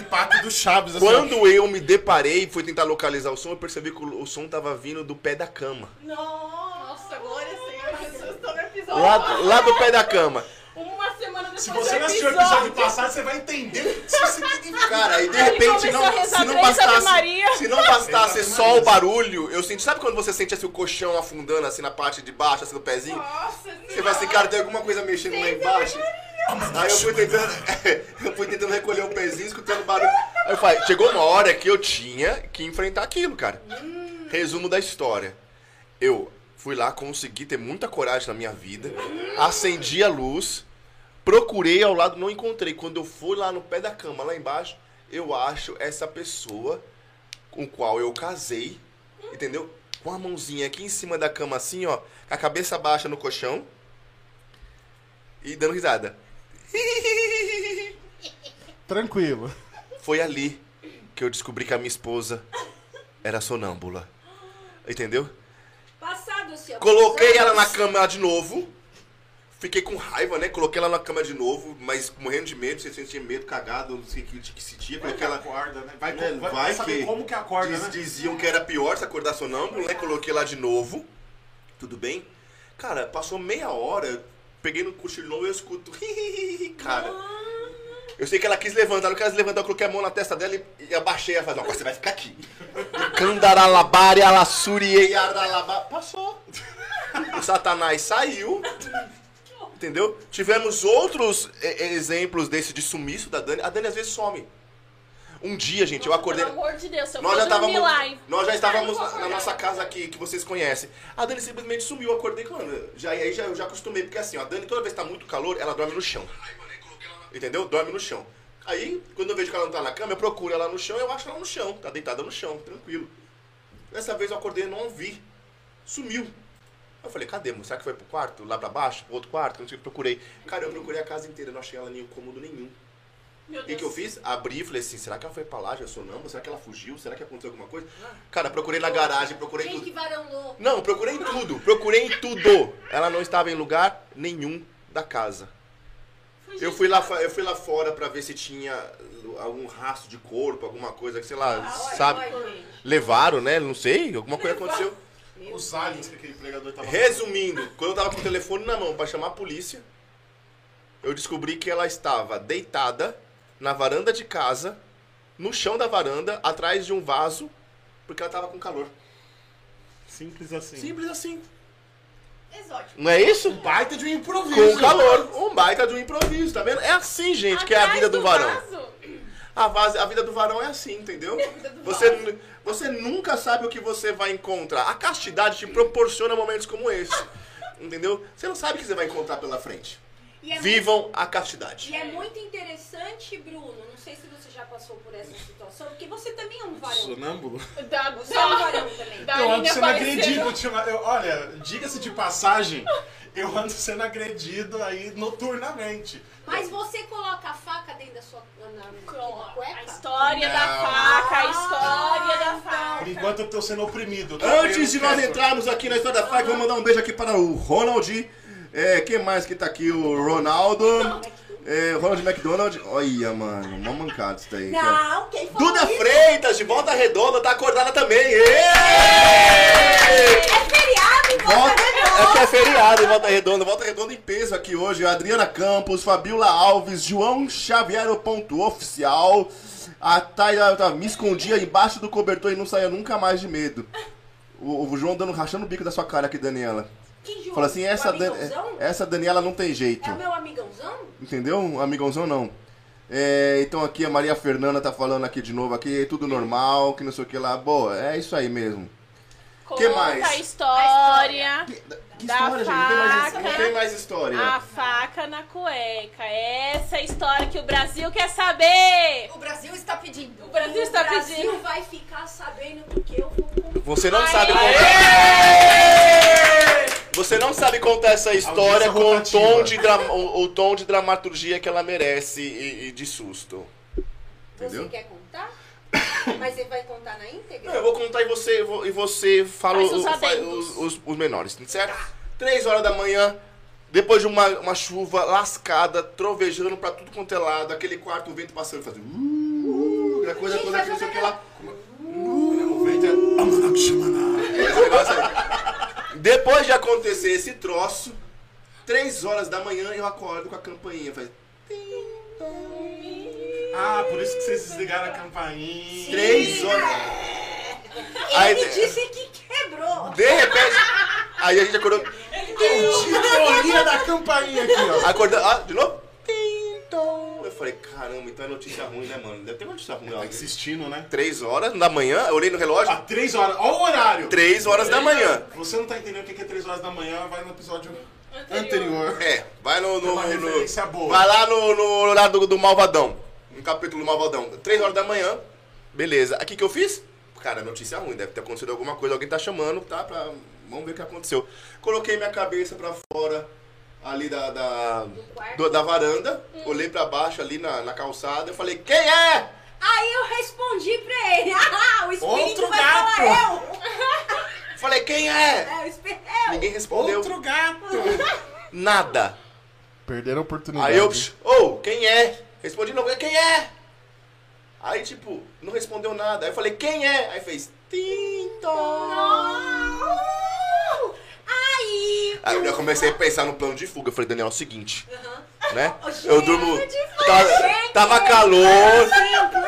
o pato do Chaves. assim. Quando eu me deparei e fui tentar localizar o som, eu percebi que o, o som tava vindo do pé da cama. Nossa, glória Senhor Jesus, tô no episódio. Lá, lá do pé da cama. Uma semana depois Se você do não assistiu o episódio passado, você vai entender o que isso significa. Cara, e de Ele repente, começou não, rezar se não três Ave bastasse, Maria. se não bastasse só o barulho, eu senti, sabe quando você sente assim o colchão afundando assim na parte de baixo, assim no pezinho? Nossa, Você vai assim, cara, tem alguma coisa mexendo lá embaixo? Aí eu fui tentando, [laughs] eu fui tentando recolher o pezinho, escutando barulho. Aí eu falei, chegou uma hora que eu tinha que enfrentar aquilo, cara. Resumo da história. Eu fui lá, consegui ter muita coragem na minha vida, acendi a luz, procurei ao lado, não encontrei. Quando eu fui lá no pé da cama, lá embaixo, eu acho essa pessoa com qual eu casei, entendeu? com a mãozinha aqui em cima da cama, assim, ó, com a cabeça baixa no colchão e dando risada. [laughs] Tranquilo. Foi ali que eu descobri que a minha esposa era sonâmbula. Entendeu? Passado, seu. Coloquei ela na cama de novo. Fiquei com raiva, né? Coloquei ela na cama de novo, mas morrendo de medo, você sentia medo, cagado, não sei o que, que sentia. Como Porque que ela acorda, né? Vai, né, vai, vai saber que como que acorda, diz- né? diziam que era pior se acordar sonâmbulo, né? Coloquei lá de novo. Tudo bem? Cara, passou meia hora, peguei no cochilo novo e eu escuto. [laughs] Cara. Eu sei que ela quis levantar, não quis levantar, eu coloquei a mão na testa dela e, e abaixei ela. Falei, não, agora você vai ficar aqui. [laughs] Candaralabari, alassuriei, aralabá. Passou. O Satanás saiu. Entendeu? Tivemos outros exemplos desse de sumiço da Dani. A Dani às vezes some. Um dia, gente, eu acordei. Pelo amor de Deus, eu Nós já estávamos, lá, hein? nós já estávamos na, nossa casa aqui, que vocês conhecem. A Dani simplesmente sumiu, eu acordei com ela. Já, e aí já, eu já acostumei, porque assim, ó, a Dani toda vez que tá muito calor, ela dorme no chão. Entendeu? Dorme no chão. Aí, quando eu vejo que ela não tá na cama, eu procuro ela no chão, eu acho ela no chão. Tá deitada no chão, tranquilo. Dessa vez eu acordei e não vi. Sumiu. Eu falei, cadê, moço? Será que foi pro quarto? Lá pra baixo? Pro outro quarto? Não sei o que, procurei. Cara, eu procurei a casa inteira, não achei ela em nenhum cômodo nenhum. O que, que eu fiz? Abri e falei assim, será que ela foi pra lá, já sonâmbula? Será que ela fugiu? Será que aconteceu alguma coisa? Cara, procurei na garagem, procurei Gente, que tudo. varão louco. Não, procurei em tudo, procurei em tudo. Ela não estava em lugar nenhum da casa. Eu fui lá, fa- eu fui lá fora pra ver se tinha algum rastro de corpo, alguma coisa, sei lá, Ah, sabe? olha. Levaram, né? Não sei, alguma coisa aconteceu. Os aliens que aquele pregador tava Resumindo, quando eu tava com o telefone na mão pra chamar a polícia, eu descobri que ela estava deitada na varanda de casa, no chão da varanda, atrás de um vaso, porque ela tava com calor. Simples assim. Simples assim. Exótico. Não é isso? Baita de um improviso. Com calor. Um baita de um improviso, tá vendo? É assim, gente, que é a Atrás vida do varão. vaso? A, vaz- a vida do varão é assim, entendeu? [laughs] Você, você nunca sabe o que você vai encontrar. A castidade te proporciona momentos como esse. Entendeu? Você não sabe o que você vai encontrar pela frente. É Vivam a castidade. E é muito interessante, Bruno, não sei se você já passou por essa situação, porque você também é um varão. Sonâmbulo? Da, Você é um varão também. da Eu ando sendo agredido. eu- olha, diga-se de passagem, eu ando sendo agredido aí noturnamente. Mas você coloca a faca dentro da sua na, na A cueca? história da Não. faca, a Ah, história da então. faca. Por enquanto eu tô sendo oprimido. tá? Antes de nós entrarmos aqui na história da faca, vou mandar um beijo aqui para o Ronald. É, quem mais que tá aqui? O Ronaldo. É, Ronald McDonald. Olha, mano, uma mancada isso daí. cara. Não, quem falou Duda isso? Freitas, de volta redonda, tá acordada também. Ê! É feriado, então Volta, tá é que é feriado em Volta Redonda. Volta Redonda em peso aqui hoje. Adriana Campos, Fabiola Alves, João Xavier, o ponto oficial. A Taia tá, me escondia embaixo do cobertor e não saía nunca mais de medo. O, o João dando rachando o bico da sua cara aqui, Daniela. Que jogo? Fala assim, essa, Dan- essa Daniela não tem jeito. É o meu amigãozão? Entendeu? Um Amigãozão não. É, então aqui a Maria Fernanda tá falando aqui de novo aqui, tudo normal, que não sei o que lá. Boa, é isso aí mesmo. Conta mais? a história. Que, que Da história, gente? Não tem, mais, faca. não tem mais história. A faca na cueca. Essa é a história que o Brasil quer saber. O Brasil está pedindo. O Brasil está o Brasil pedindo. vai ficar sabendo porque eu vou contar. Você não Aê! sabe contar. Você não sabe contar essa história com o tom, de dra- o, o tom de dramaturgia que ela merece e, e de susto. Entendeu? Você quer contar? Mas você vai contar na íntegra? Não, eu vou contar e você, e você fala os os, os- os menores, certo? Três horas da manhã, depois de uma, uma chuva lascada, trovejando pra tudo quanto é lado, aquele quarto, o vento passando, fazendo... Uh, aquela coisa toda, não sei o que lá. O vento é. Amanaxamana. [laughs] Esse negócio aí. Depois de acontecer esse troço, três horas da manhã eu acordo com a campainha, faz... Ah, por isso que vocês desligaram a campainha. Três horas. Ele Aí, disse que quebrou. de repente, aí a gente acordou... Sintonia da campainha aqui, ó. Acordando. Ah, de novo? Tim, tom. Eu falei, caramba, então é notícia ruim, né, mano? Deve ter notícia ruim. Tá Ó. insistindo, né? Três horas da manhã, eu olhei no relógio, Ah, três horas. Olha o horário. três horas da manhã. Você não tá entendendo o que é três horas da manhã, vai no episódio Anterior. anterior. É, vai no. No, uma no- boa. vai lá no, no horário do, do Malvadão. No capítulo do Malvadão. Três horas da manhã, beleza. Aqui que eu fiz? cara, notícia ruim, deve ter acontecido alguma coisa, alguém tá chamando, tá? Pra... Vamos ver o que aconteceu. Coloquei minha cabeça pra fora ali da, da, do- da varanda, olhei pra baixo ali na, na calçada, eu falei, quem é? Aí eu respondi pra ele, [laughs] ah, o espírito Outro vai gato. falar eu. Falei, quem é? [laughs] É, o espírito, eu. Ninguém respondeu. Outro gato. [laughs] Nada. Perderam a oportunidade. Aí eu, ô, quem é? Respondi de novo, quem é? Aí, tipo, não respondeu nada. Aí eu falei, quem é? Aí fez, Tinto. Aí. Aí eu comecei a pensar no plano de fuga. Eu falei, Daniel, é o seguinte, né? [laughs] Gente, Eu durmo. gente, Tava, tava calor,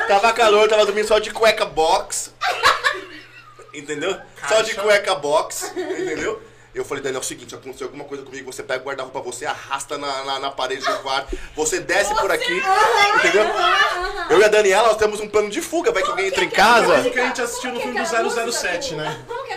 tava calor, tava dormindo só de cueca box. [laughs] Entendeu? Só de cueca box, entendeu? Eu falei, Daniel, é o seguinte, aconteceu alguma coisa comigo, você pega o guarda-roupa, você arrasta na, na, na parede do quarto, você desce por aqui, entendeu? Eu e a Daniela, nós temos um plano de fuga, vai que alguém entra em casa. Que a gente assistiu no filme do 007, né? Como que é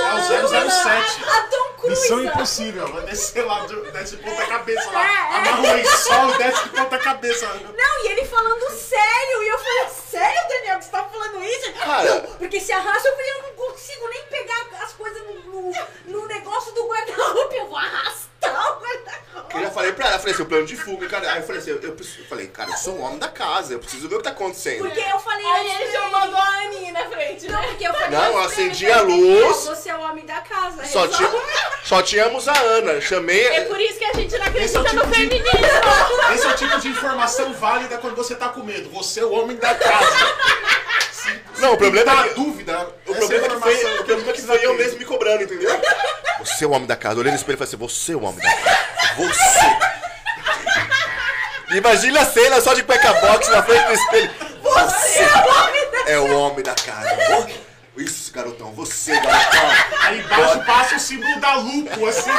É o 007. A Tom Cruise. Missão impossível. Vai descer lá, do- desce de ponta cabeça É, lá. é. Amarra o lençol desce de ponta cabeça. Não, e ele falando sério. E eu falei, sério, Daniel, que você tá falando isso? Cara. Não, porque se arrasta, eu falei, eu não consigo nem pegar as coisas no, no, no negócio do guarda-roupa. Eu vou arrastar o guarda-roupa. Eu já falei pra ela, falei assim, o plano de fuga, cara. Aí eu falei assim, eu, eu preciso- eu falei, cara, eu sou um homem da casa, eu preciso ver o que tá acontecendo. Porque eu falei Aí ele já mandou a Aninha na frente, Não, né? porque eu falei Não, eu acendi a luz. Você é o homem da casa. Só, resolve. ti- só tínhamos a Ana, chamei. É por isso que a gente não é o acredita no tipo de- feminismo. Esse é o tipo de informação válida quando você tá com medo. Você é o homem da casa. Não, o problema Tá é que. dúvida. O problema, é que foi, o problema é que foi eu mesmo me cobrando, entendeu? Você é o homem da casa. Olhei no espelho e falei assim: Você é o homem da casa. Você. Imagina a cena só de cueca box na frente do espelho. Você é o homem da casa. Ô, Isso, garotão. Você, garotão. [laughs] Aí embaixo passa o símbolo da lupo, assim. né?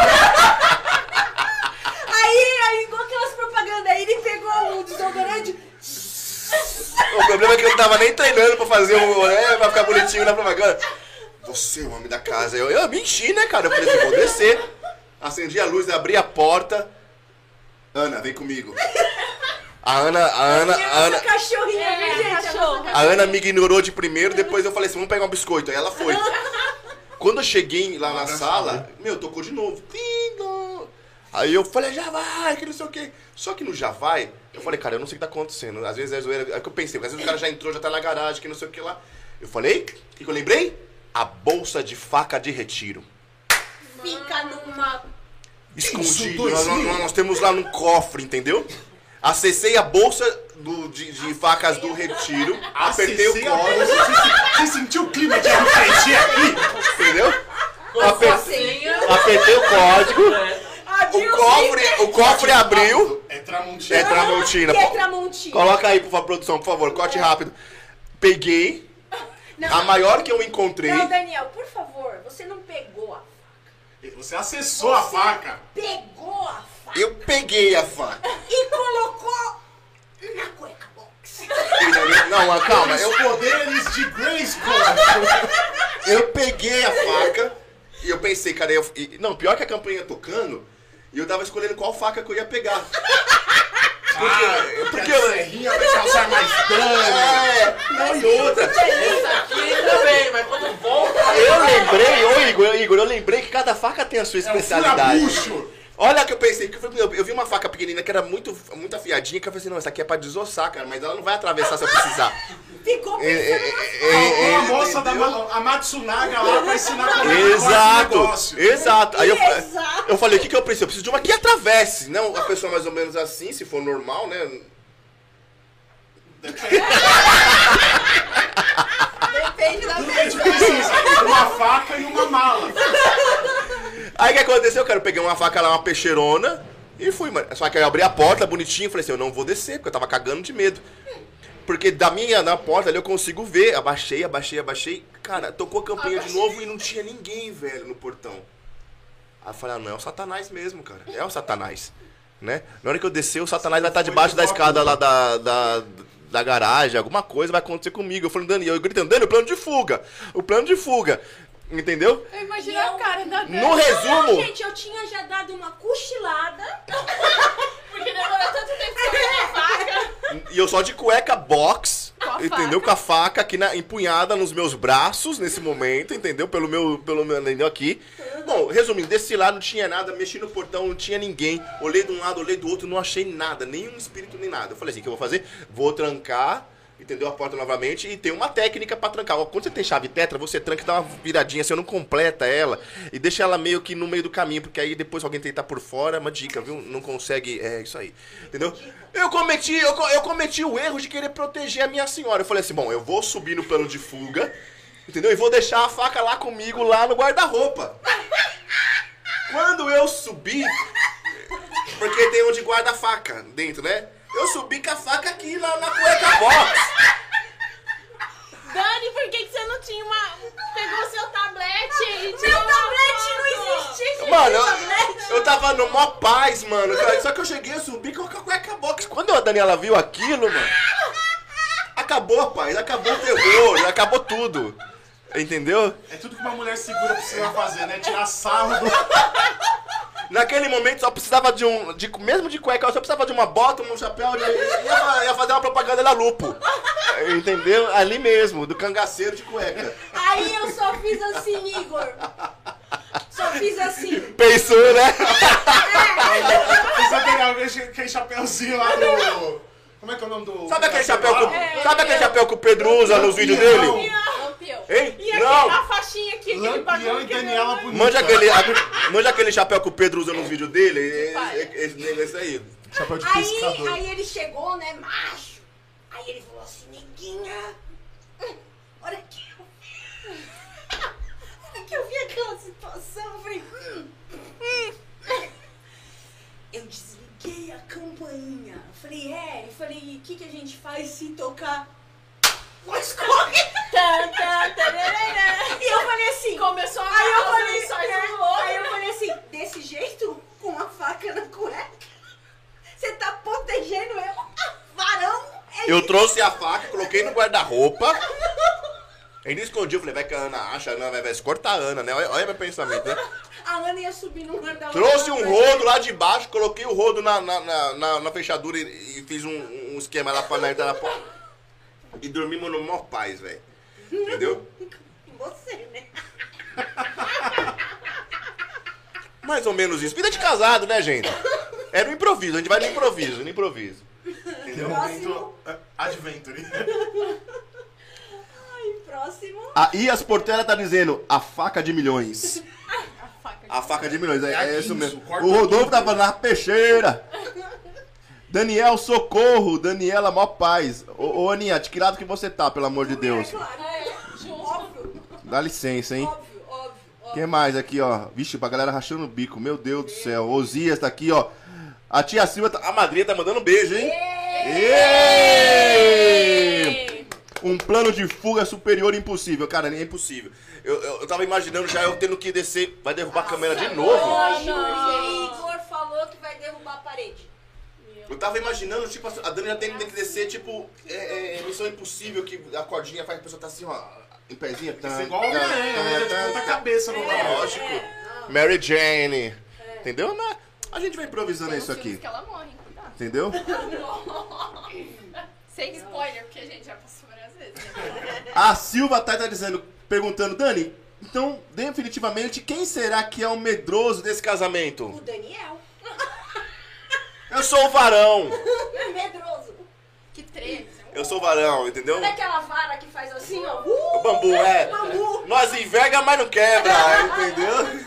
Aí, aí, igual aquelas propagandas, aí ele pegou o desodorante. O problema é que eu não tava nem treinando pra fazer o. né, pra ficar bonitinho na propaganda. Você é o homem da casa. Eu, eu me enchi, né, cara? Eu falei assim: Vou descer. Acendi a luz, abri a porta. Ana, vem comigo. A Ana, a Ana, E a essa Ana, cachorrinha, É, viu, gente? cachorro. a Ana me ignorou de primeiro, depois eu falei assim, vamos pegar um biscoito. Aí ela foi. [laughs] Quando eu cheguei lá na sala, meu, tocou de novo. Aí eu falei, já vai, que não sei o quê. Só que no já vai, eu falei, cara, eu não sei o que tá acontecendo. Às vezes é zoeira. É o que eu pensei, às vezes o cara já entrou, já tá na garagem, que não sei o que lá. Eu falei, o que, que eu lembrei? A bolsa de faca de retiro. Fica numa. Escondido. Nós, nós- nós temos lá num cofre, entendeu? Acessei a bolsa do- de, de facas do retiro, apertei o a código, Você, você sentiu o clima de RPG aqui? entendeu? Aper-. Apertei o código, o cofre, o cofre abriu. É Tramontina. É Tramontina. Que é. Tramontina. Coloca aí, por favor, produção, por favor, corte rápido. Peguei Não, a maior que eu encontrei. não, Daniel, por favor, você não pegou a faca. Você acessou a Você faca. Pegou a faca Eu peguei a faca. e colocou na cueca box. Não, calma, eu poderes de Grayskull. Eu peguei a faca e eu pensei, cara, eu, não, pior que a campanha tocando, e eu tava escolhendo qual faca que eu ia pegar. Porque, porque a eu- serrinha vai causar mais dano. É, não, e outra. Isso aqui também, mas quando volta. Eu lembrei, ô Igor, Igor, eu lembrei que cada faca tem a sua É o especialidade. furabucho. Olha que eu pensei, que eu, falei, eu vi uma faca pequenina que era muito, muito afiadinha, que eu falei assim, não, essa aqui é pra desossar, cara, mas ela não vai atravessar se eu precisar. Ficou É, é, é, é, a é, moça da a Matsunaga lá pra ensinar como é o Exato, negócio. exato. Aí eu, Exato. eu falei, o que, que eu preciso? Eu preciso de uma que atravesse, não a pessoa mais ou menos assim, se for normal, né? Depende da Tudo que a gente precisa. Uma faca e uma mala. Aí o que aconteceu, cara? Eu peguei uma faca lá, uma peixeirona, e fui, mano. Só que aí eu abri a porta bonitinho, falei assim, eu não vou descer, porque eu tava cagando de medo. Porque da minha, na porta ali eu consigo ver. Abaixei, abaixei, abaixei. Cara, tocou a campainha de novo e não tinha ninguém, velho, no portão. Aí eu falei, ah, não, é o Satanás mesmo, cara. É o Satanás. Né? Na hora que eu descer, o Satanás vai estar debaixo da escada lá da, da, da garagem, alguma coisa vai acontecer comigo. Eu falei, Daniel, eu gritando, Daniel, o plano de fuga! O plano de fuga! Entendeu? Eu imagino a cara da Dani. No resumo, Gente, eu tinha já dado uma cochilada. [laughs] Porque demorou tanto tempo você usa a faca? E eu só de cueca box, Com entendeu? Com a faca aqui na, empunhada nos meus braços nesse momento, entendeu? Pelo meu, pelo meu, entendeu? Aqui. Bom, resumindo, desse lado não tinha nada, mexi no portão, não tinha ninguém. Olhei de um lado, olhei do outro, não achei nada, nenhum espírito, nem nada. Eu falei assim, o que eu vou fazer? Vou trancar, entendeu? A porta novamente e tem uma técnica pra trancar. Quando você tem chave tetra, você tranca e dá uma viradinha, você não completa ela e deixa ela meio que no meio do caminho, porque aí depois alguém tentar por fora, é uma dica, viu? Não consegue, é isso aí. Entendeu? Eu cometi, eu, eu cometi o erro de querer proteger a minha senhora. Eu falei assim, bom, eu vou subir no plano de fuga, entendeu? E vou deixar a faca lá comigo, lá no guarda-roupa. Quando eu subi, porque tem onde guarda a faca dentro, né? Eu subi com a faca aqui na, na cueca box. Dani, por que, que você não tinha uma. Pegou seu tablete e tirou Meu uma tablete foto? não existia, gente. Mano, tablete. eu, eu tava no mó paz, mano. Só que eu cheguei, eu subi com a cueca box. Quando a Daniela viu aquilo, mano, acabou, pai. Acabou o terror, acabou tudo. Entendeu? É tudo que uma mulher segura precisa fazer, né? Tirar sarro do. Naquele momento só precisava de um. De, mesmo de cueca, eu só precisava de uma bota, um chapéu, de, ia, ia fazer uma propaganda da Lupo. Entendeu? Ali mesmo, do cangaceiro de cueca. Aí eu só fiz assim, Igor. Só fiz assim. Pensou, né? Esse aquele, aquele chapéuzinho lá do. Como é que é o nome do. Sabe aquele chapéu que, É, o- sabe aquele chapéu que o Pedro usa nos vídeos dele? Lampião. Hein? E aquele, Não! a faixinha aqui, aquele Lampião bagulho e que Daniela meu- bonita. Manja aquele, a- manja aquele chapéu que o Pedro usa nos vídeos dele? pai. É- é- Esse esse aí. Chapéu de Aí, pescador. aí ele chegou, né, macho. Aí ele falou assim, neguinha. hum, que eu hora [laughs] que eu vi aquela situação, eu falei, hum, hum. Eu desliguei a campainha. Eu falei, é, eu falei, e o que, que a gente faz se tocar? Nós corre! E eu falei assim, Começou a Aí eu falei, é, um outro. aí eu falei assim, desse jeito, com a faca na cueca, você tá protegendo eu? Varão? É Eu isso? trouxe a faca, coloquei no guarda-roupa. Ainda escondi, eu falei, vai que a Ana acha, a Ana vai, vai cortar a Ana, né? Olha, olha meu pensamento, né? A Ana ia subir no guarda-roupa. Trouxe um rodo lá de baixo, coloquei o rodo na, na, na, na- fechadura e, e fiz um, um esquema lá pra entrar na porta. E dormimos no maior paz, velho. Entendeu? [laughs] Você, né? Mais ou menos isso. Vida de casado, né, gente? Era um improviso, a gente vai no improviso, no improviso. Um momento é, adventure. Ai, próximo. A Ias Portela tá dizendo a faca de milhões. [laughs] A faca. A faca de milhões, é, É é isso mesmo. corta O Rodolfo tudo. tá falando a peixeira. [laughs] Daniel, socorro. Daniela, mó paz. Ô, ô Aninha, de que lado que você tá, pelo amor de Deus? É claro. É, junto. Óbvio, Dá licença, hein? óbvio, óbvio, óbvio. Quem mais aqui, ó? Vixe, pra galera rachando o bico. Meu Deus do céu. Osias tá aqui, ó. A tia Silva, tá... a madrinha tá mandando beijo, hein? Um plano de fuga superior impossível. Cara, nem é impossível. Eu, eu, eu tava imaginando já eu tendo que descer. Vai derrubar a câmera de novo? Hoje não. o Igor falou que vai derrubar a parede. Eu tava imaginando, tipo, a Dani já tem, que descer, tipo, é, é, missão impossível, que a cordinha faz a pessoa tá assim, ó, em pezinho. Tem que ser igual o Homem-Aranha, né? De ponta cabeça no É, lógico. Mary Jane. Entendeu? Mas a gente vai improvisando Tem isso aqui. que ela morre, cuidado. Entendeu? [laughs] Sem spoiler, porque a gente já passou várias vezes. Né? A Silva tá, tá dizendo, perguntando, Dani, então, definitivamente, quem será que é o medroso desse casamento? O Daniel. Eu sou o varão. [laughs] Medroso. Que treme. Eu sou o varão, entendeu? Sabe aquela vara que faz assim, ó? O Uh, bambu, é. Bambu. Nós enverga, mas não quebra, [laughs] entendeu?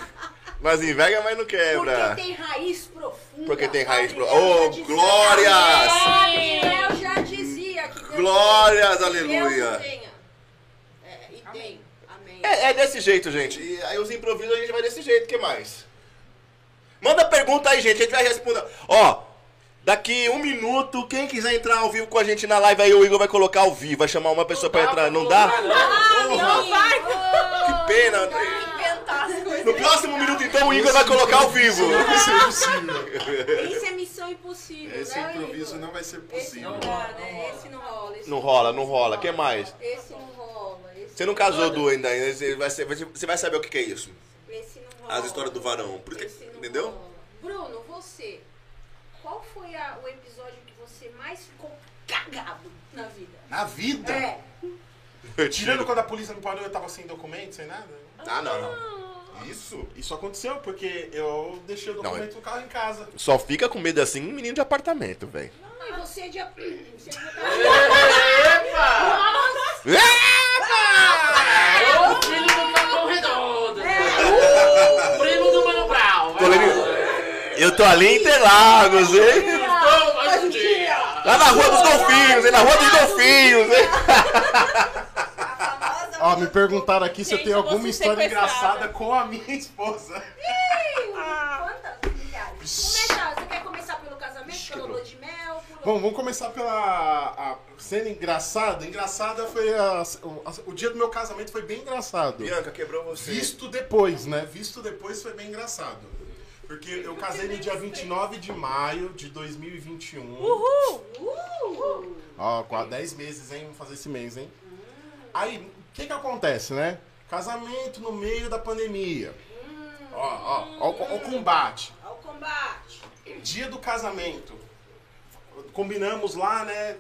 Nós enverga, mas não quebra. Porque tem raiz profunda. Porque tem raiz profunda. Oh, dizia- glórias! Gabriel já dizia que Deus Glórias, aleluia. tenha. É, e tem. Amém. É, é desse jeito, gente. E aí os improvisos a gente vai desse jeito, o que mais? Manda pergunta aí, gente, a gente vai responder. Ó, daqui um minuto, quem quiser entrar ao vivo com a gente na live aí, o Igor vai colocar ao vivo, vai chamar uma pessoa pra dá entrar. Não dá? não. Não vai. Que pena. No próximo minuto, então, o Igor vai colocar ao vivo. Não vai ser possível. Isso é missão impossível, Esse né, improviso Igor? não vai ser Esse possível. não dá, né? Esse não rola. Esse Não rola, não rola. Que mais? Esse não rola. Esse Você não casou, Du, ainda. ainda. Você vai, você vai saber o que é isso. Esse não rola. As histórias do varão. Por que- Esse entendeu? rola. Bruno, você. Qual foi a- o episódio que você mais ficou cagado na vida? Na vida? É. Tirando quando a polícia me parou, eu tava sem documento, sem nada. Ah, não, não. Isso. Isso aconteceu porque eu deixei o documento no carro em casa. Só fica com medo assim, menino de apartamento, velho. Não, e você é de. Você já tá... [laughs] Epa! O filho do Capão Eu tô ali em Interlagos, hein? Então, mais um dia. Lá na Rua dos Golfinhos, hein? Na Rua dos Golfinhos, hein? A famosa. Ó, me perguntaram aqui se eu Gente, tenho eu vou alguma ser história sequestrada. engraçada com a minha esposa. Quantas? Milhares. Começar, você quer começar pelo casamento, pelo lua de mel? Por... Bom, vamos começar pela a cena engraçada. Engraçada foi a- o, a- o dia do meu casamento foi bem engraçado. Bianca, quebrou você. Visto depois, né? Visto depois foi bem engraçado. Porque eu casei no dia 29 de maio de 2021. Uhul! Ó, quase 10 meses, hein? Vamos fazer esse mês, hein? Aí, o que que acontece, né? Casamento no meio da pandemia. Ó, ó, ó, o- ó o combate. Ao combate. Dia do casamento. Combinamos lá, né?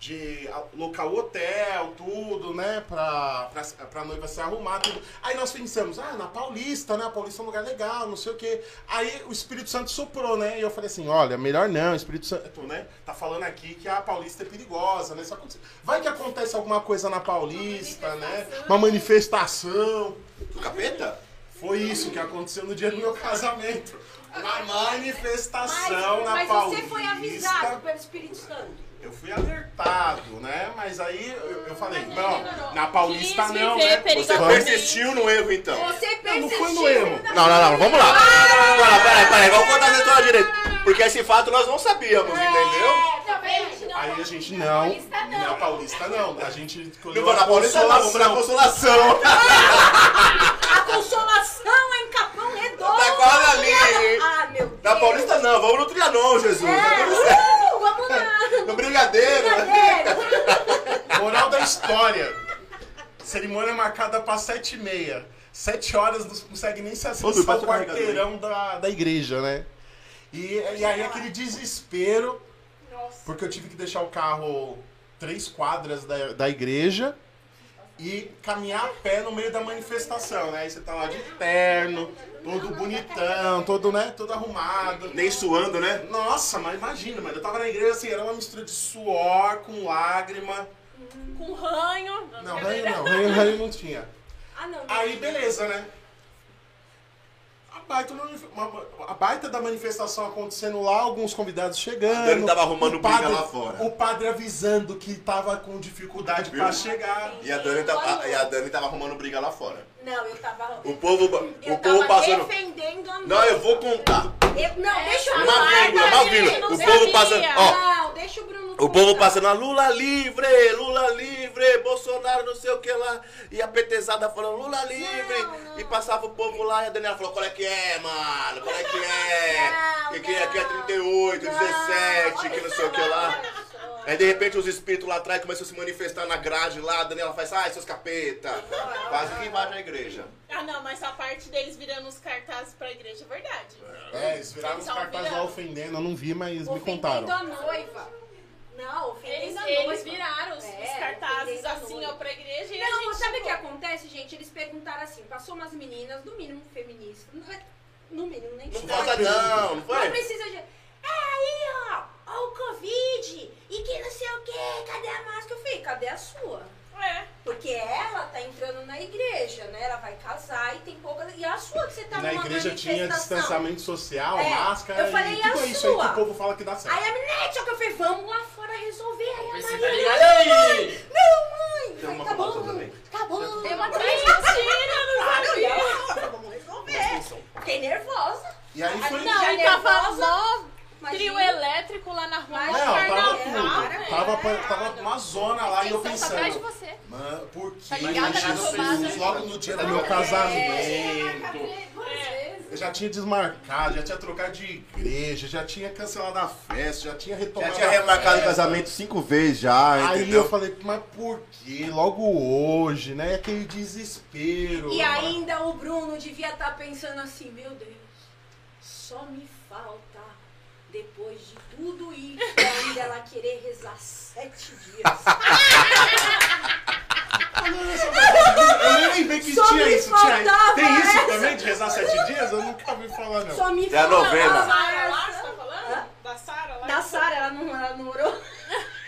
De local hotel, tudo, né? Pra, pra, pra noiva se arrumar, tudo. Aí nós pensamos, ah, na Paulista, né? A Paulista é um lugar legal, não sei o quê. Aí o Espírito Santo soprou, né? E eu falei assim, olha, melhor não, o Espírito Santo, né? Tá falando aqui que a Paulista é perigosa, né? Acontece- Vai que acontece alguma coisa na Paulista, né? Uma manifestação. Do capeta? Foi isso que aconteceu no dia do meu casamento. Uma manifestação Mas, na mas Paulista. você foi avisado pelo Espírito Santo. Eu fui alertado, né? Mas aí eu, eu falei, não, na Paulista Quis não, viver né? Você perigosamente. persistiu no erro, então. Você Não, não persistiu. foi no erro. Não, não, não, vamos lá. Peraí, peraí, peraí, vamos contar essa história direito. Porque esse fato nós não sabíamos, entendeu? É, tá vendo? Aí a gente não, na Paulista não. A gente Não escolheu vou a na Paulista, não, vamos na consolação. consolação. [laughs] A consolação é em Capão Redondo. Tá quase ali, hein? Ah, meu Deus. Na Paulista não, vamos no Trianon, Jesus. Tá tudo certo. É, vamos lá. No Brigadeiro. Brincadeira. Moral da história. Cerimônia marcada pra sete e meia. Sete horas não consegue nem se acessar o quarteirão da, da igreja, né? E, e aí aquele desespero, Nossa. porque eu tive que deixar o carro três quadras da, da igreja e caminhar a pé no meio da manifestação, né? Aí você tá lá de terno, todo bonitão, todo, né, todo arrumado. Nem suando, né? Nossa, mas imagina, mano, eu tava na igreja assim, era uma mistura de suor com lágrima. Com ranho. Não, ranho não, ranho, ranho não tinha. Ah, não. Aí, beleza, né? A baita, uma- a baita da manifestação acontecendo lá, alguns convidados chegando. Dani tava arrumando o briga padre- lá fora. O padre avisando que tava com dificuldade pra chegar. E a Dani, tá, a, e a Dani tava arrumando briga lá fora. Não, eu tava. O povo, eu o povo passando. defendendo a Não, eu vou contar. Eu- não, deixa o Uma Bruno. vírgula, uma vírgula. O povo passando. Ó, Não, deixa o Bruno. O povo passando a Lula livre, Lula livre, Bolsonaro não sei o que lá. E a petezada falando Lula livre. Não, não. E passava o povo lá e a Daniela falou, qual é que é, mano? Qual é que é? Não, que, que é? Aqui é não. 38, Não, 17, que não sei o que lá. Aí de repente os espíritos lá atrás começam a se manifestar na grade lá, a Daniela faz, ai, seus capeta. Quase que invade a igreja. Ah, não, mas a parte deles virando os cartazes pra igreja é verdade. É, eles viraram os cartazes lá ofendendo, eu não vi, mas me Ofendendo contaram. a noiva. Não, ofendendo Eles, eles viraram os, os É, cartazes ofendendo a assim, ó, pra igreja e a Não, gente. sabe o que acontece, gente? Eles perguntaram assim, passou umas meninas, no mínimo feministas, não é- no mínimo, nem Não falta não, não Não foi? precisa de... É aí, ó, ó o Covid, e que não sei o quê, cadê a máscara? Eu falei, cadê a sua? É. Porque ela tá entrando na igreja, né? Ela vai casar e tem pouca... E a sua que você tá Na igreja tinha distanciamento social, É, máscara eu falei, e e a isso aí que o povo fala que dá certo. Aí a menina, que eu falei, vamos lá fora resolver. Aí a Maria, tá ligado aí? não, mãe. Tem uma tá foto bom, também. tá bom. Tem uma Mentira, não Ah, não, sabia. não, vamos resolver. Fiquei nervosa. E aí foi. Não, Não, e tava mó trio elétrico lá na rua. Não, Não, tava tudo. Tava, uma zona lá e eu tá atrás de pensando. você. Mano, por que Tá ligada na Jesus? tomada. Logo no dia do meu casamento. Eu já tinha desmarcado, já tinha trocado de igreja, já tinha cancelado a festa, já tinha Já retomado tinha a remarcado o casamento cinco vezes já, Aí entendeu? eu falei, mas por que? Logo hoje, né? Aquele desespero. E ainda o Bruno devia estar pensando assim, meu Deus, só me falta Depois de tudo isso, ainda ela querer rezar sete dias. [laughs] Eu nem lembrei que Só tinha me isso. Tinha... faltava Tem isso essa. também de rezar sete dias? Eu nunca ouvi falar, não. Só me É a faltava novena. Sara lá, você tá falando? Da Sara lá? Da Sara, ela não, ela não orou.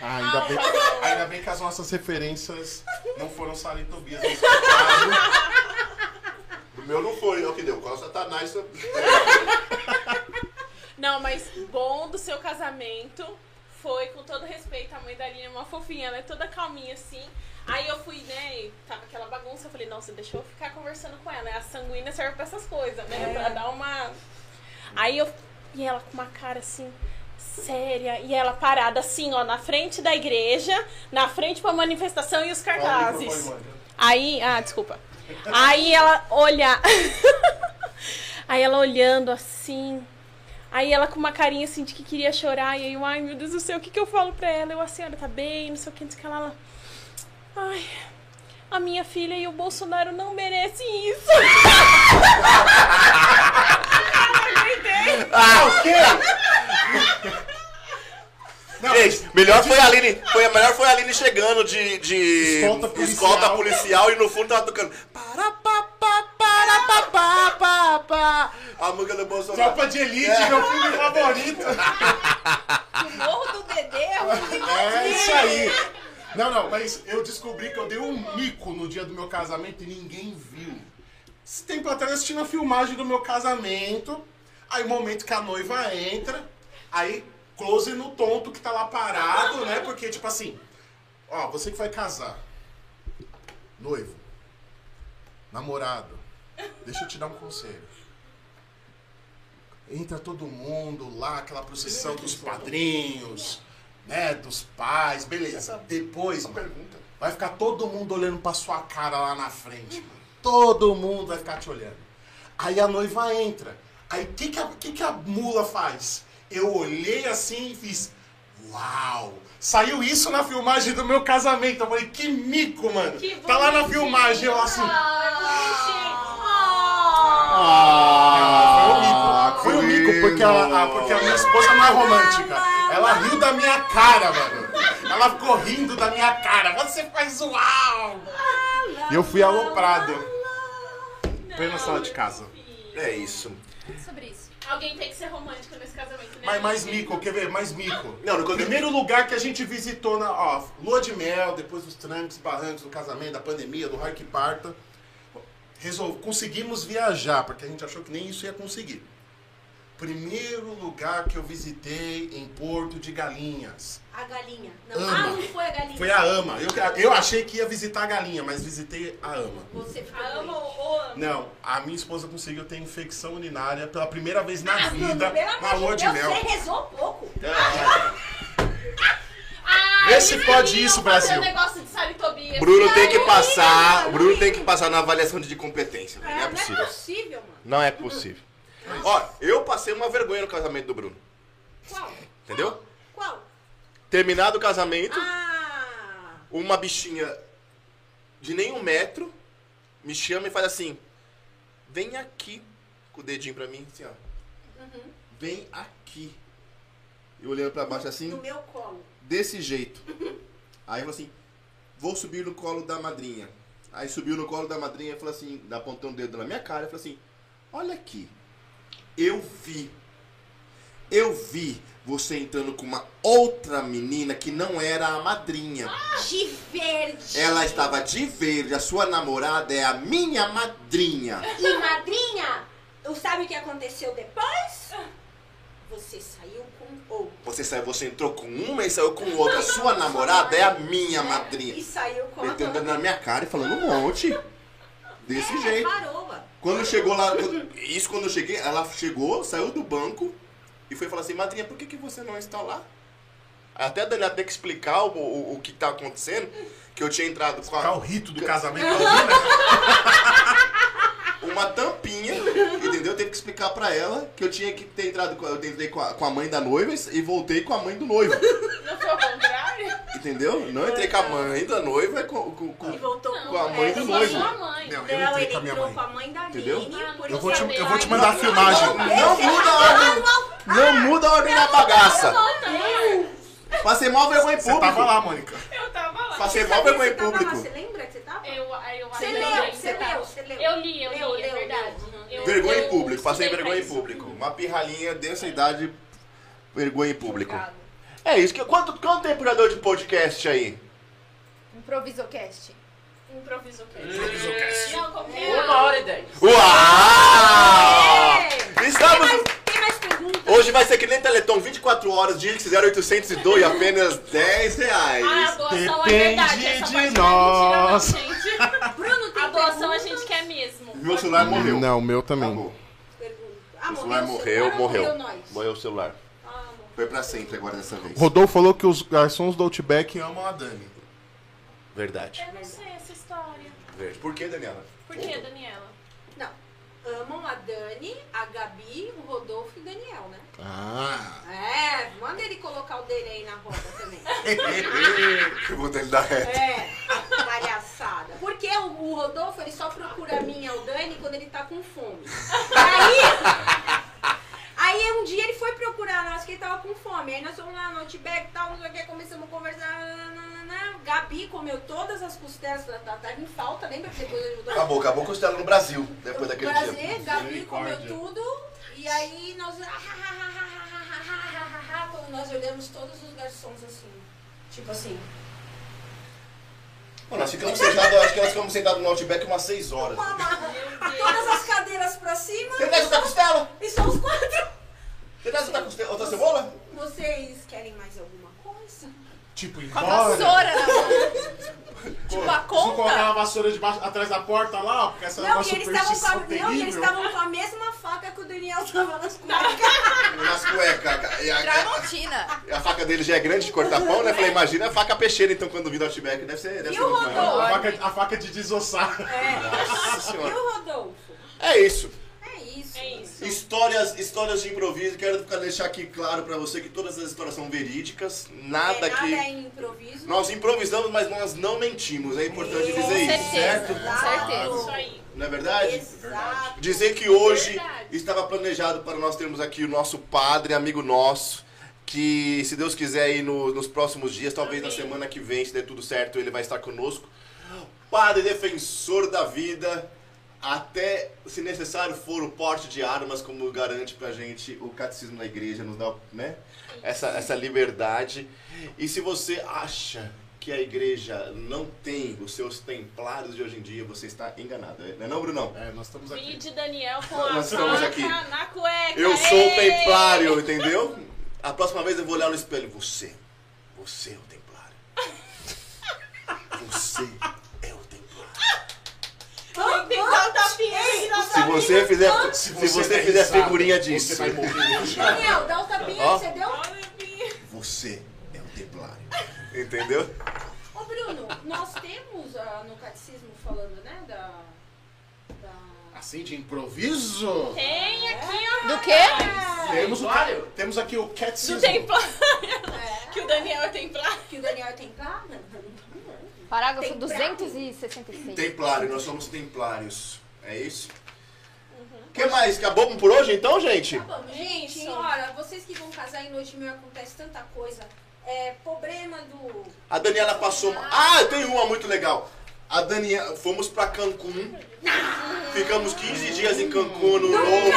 Ah, ainda, bem, ainda bem que as nossas referências não foram Sara e Tobias nesse caso. O meu não foi, é o que deu. Qual satanás. Não, mas bom do seu casamento foi, com todo respeito, a mãe da Aline é uma fofinha, ela é toda calminha assim. Aí eu fui, né, e tava aquela bagunça, eu falei, nossa, deixa eu ficar conversando com ela. né? A sanguínea serve pra essas coisas, né? Pra dar uma. Aí eu. E ela com uma cara assim, séria, e ela parada assim, ó, na frente da igreja, na frente pra manifestação e os cartazes. mãe. Aí, ah, desculpa. Aí ela olha. [laughs] aí ela olhando assim. Aí ela com uma carinha assim de que queria chorar. E aí eu, ai meu Deus do céu, o que, que eu falo pra ela? Eu, a senhora tá bem, não sei o que, não sei o que lá. Ela, ai, a minha filha e o Bolsonaro não merecem isso. Ah, o quê? Não, Gente, melhor foi a Aline. Foi, a melhor foi a Aline chegando de. de Escolta policial. escolta policial e no fundo tava tocando. Para, pa, pa, para, pa, pa, pa, pa. A música do Bolsonaro. Tropa de Elite, meu filme favorito. O morro do Dedê é É isso aí. Não, não, mas eu descobri que eu dei um mico no dia do meu casamento e ninguém viu. Esse tempo atrás eu assisti a filmagem do meu casamento. Aí o momento que a noiva entra, aí close no tonto que tá lá parado, né? Porque, tipo assim, ó, você que vai casar, noivo, namorado, deixa eu te dar um conselho. Entra todo mundo lá, aquela procissão dos padrinhos, né? Dos pais, beleza. Depois, mano, vai ficar todo mundo olhando pra sua cara lá na frente, mano. Todo mundo vai ficar te olhando. Aí a noiva entra. Aí o que, que, a- que, que a mula faz? Eu olhei assim e fiz. Uau! Saiu isso na filmagem do meu casamento. Eu falei, que mico, mano. Que tá lá na filmagem, eu assim. Ah, Foi um mico. Foi um mico, porque a, a- porque a minha esposa não é romântica. Ela riu da minha cara, mano. Ela ficou rindo da minha cara. Você faz uau! E eu fui aloprado. Plena sala de casa. É isso. sobre isso. Alguém tem que ser romântico nesse casamento, né? Mas mais mico, quer ver? Mais mico. Não, no O primeiro lugar que a gente visitou na ó, lua de mel, depois dos trancos, barrancos do casamento, da pandemia, do raio que parta, resol... conseguimos viajar, porque a gente achou que nem isso ia conseguir. Primeiro lugar que eu visitei em Porto de Galinhas. A galinha. Não, Ama. ah, não foi a galinha. Foi a Ama. Eu, eu achei que ia visitar a galinha, mas visitei a Ama. Você ficou A ama ou ama? Não, a minha esposa conseguiu ter infecção urinária pela primeira vez na Ah, vida na lua de mel. Você rezou pouco. Ah, Vê [laughs] se eles pode isso, Brasil. negócio de Tobias. Bruno tem que Não, passar. não, O Bruno não. tem que passar na avaliação de competência. Não é não é possível. possível, mano. Não é possível. Ó, eu passei uma vergonha no casamento do Bruno. Qual? Entendeu? Qual? Terminado o casamento, Ah! uma bichinha de nem um metro me chama e faz assim: vem aqui com o dedinho pra mim, assim, ó. Vem aqui. E olhando pra baixo assim, No meu colo. desse jeito. [laughs] Aí falou assim: vou subir no colo da madrinha. Aí subiu no colo da madrinha e falou assim, apontando o dedo na minha cara, e falou assim: olha aqui, eu vi, eu vi você entrando com uma outra menina que não era a madrinha. De verde. Ela estava de verde, a sua namorada é a minha madrinha. E madrinha, tu sabe o que aconteceu depois? Você saiu com outro. Você saiu, você entrou com uma e saiu com outra. A sua namorada é a minha madrinha. E saiu com a Metendo outra. na minha cara e falando um monte. Desse É, jeito. Parola. Quando chegou lá, quando- isso quando eu cheguei, ela chegou, saiu do banco e foi falar assim, madrinha, por que, que você não está lá? Até a Daniela ter que explicar o, o, o que tá acontecendo, que eu tinha entrado com Qual é o a, rito do casamento [laughs] uma tampinha, entendeu? Teve que explicar pra ela que eu tinha que ter entrado, com- eu entrei com a, com a mãe da noiva e voltei com a mãe do noivo, Não foi ao contrário? Entendeu? Não entrei com a mãe da noiva e com, com, com- voltou com a mãe é, do noivo. Não, eu Não, entrei ele com a minha entrou mãe. com a mãe da Entendeu? Eu vou te, eu vou te mandar a filmagem. não, muda a- altar. Não muda a ordem da bagaça. Passei mal vergonha em Você tava público. lá, Mônica. Eu tava lá. Passei Você mal vergonha em público. Você lembra que você tava? Eu, eu Você leu, eu você leu, você leu. Eu li, eu li, é verdade. Eu- Vergonha eu em público. Passei vergonha em público. Uma pirralhinha dessa idade, vergonha em público. Obrigado. É isso. Que, quanto, quanto tempo já deu de podcast aí? Improvisocast. Improviso o quê? Improvisocast. Não, é? Uma hora e dez. Uau! Tem Estamos... mais, tem mais perguntas? Hoje vai ser que nem Teleton, 24 horas, dia que fizeram 802 e [laughs] apenas 10 reais. Ah, a doação é Depende verdade. Essa de parte nós. não é mentira, não, gente. [laughs] Bruno, tem A doação a gente quer mesmo. Meu celular morreu. Não, o meu também. Acabou. Ah, O celular morreu, o morreu, morreu. nós? Morreu o celular. Foi pra sempre agora dessa vez. Rodolfo falou que os garçons do Outback amam a Dani. Verdade. Eu não sei essa história. Verdade. Por que, Daniela? Por que, Daniela? Não. Amam a Dani, a Gabi, o Rodolfo e o Daniel, né? Ah. É, manda ele colocar o dele aí na roda também. [laughs] Eu vou ter que dar reta. É, palhaçada. Porque o, o Rodolfo, ele só procura a minha, o Dani, quando ele tá com fome. Aí, aí um dia ele foi procurar nós, que ele tava com fome. Aí nós fomos lá no Outback e tal, não sei o que, começamos a conversar. nananana. Gabi comeu todas as costelas, tá- tá- tava em falta, lembra que depois ajudou? Acabou, acabou costela no Brasil, depois daquele Prazer, dia. Gabi comeu tudo. E aí nós. Quando nós olhamos todos os garçons assim. Tipo assim. Mano, nós ficamos sentados, acho que nós ficamos sentados no Outback umas 6 horas. Todas as cadeiras pra cima. Você traz outra costela? E são os quatro. Você traz outra, costela, outra cebola? Vocês querem mais alguma coisa? Tipo, Com a embora. vassoura na mão. Tipo, a Vamos colocar conta. uma vassoura debaixo, atrás da porta lá, ó, porque essa é Não, uma e eles estavam com, superstição a- não, e eles estavam com a mesma faca que o Daniel tava nas cuecas. [laughs] Nas cuecas. E a, Tramontina. a faca dele já é grande de cortar pão, né? Falei, imagina a faca peixeira, então, quando vir do Outback. Deve ser, deve E ser o. Rodolfo? A faca, a faca de desossar. Nossa E senhora. o Rodolfo? É. É isso. Histórias, histórias de improviso. Quero ficar- deixar aqui claro pra você que todas as histórias são verídicas. Nada é, nada que. é improviso. Nós improvisamos, mas nós não mentimos. É importante dizer isso, certo? certeza, com certeza. Isso aí. Não é verdade? Exato. Dizer que hoje Verdade. estava planejado para nós termos aqui o nosso padre, amigo nosso, que se Deus quiser aí no- nos próximos dias, talvez na Amém. semana que vem, se der tudo certo, ele vai estar conosco. Padre defensor da vida, até se necessário for o porte de armas, como garante pra gente o catecismo da igreja, nos dá né? essa, essa liberdade. E se você acha que a igreja não tem os seus templários de hoje em dia, você está enganado. Não é não, Brunão? É, nós estamos aqui. Vídeo Daniel com a Nós estamos aqui. na cueca. Eu sou o templário, entendeu? A próxima vez eu vou olhar no espelho. Você, você é o templário. [laughs] Você. Tem que dar um tapinha, tem que dar um Se você fizer, se você der fizer risada, figurinha Você disso, vai morrer. Daniel, dá o tapinha Ó. você deu. você é o templário. Entendeu? Ô Bruno, nós temos ah, no catecismo falando, né, da... da... Assim, de improviso? Tem aqui, ó. Do quê? Temos, o, Templário? temos aqui o Do catecismo. templário. É, Que o Daniel é templário. que o Daniel tem cara? [laughs] Parágrafo Tem 266. Templário, nós somos templários. É isso? O que mais? Acabou por hoje então, gente? Bom, gente, Isso. olha, vocês que vão casar em noite meio acontece tanta coisa. É, problema do... A Daniela passou. uma- Ah, tem uma muito legal. A Daniela. Fomos pra Cancún. [laughs] Ficamos 15 dias em Cancún no novo.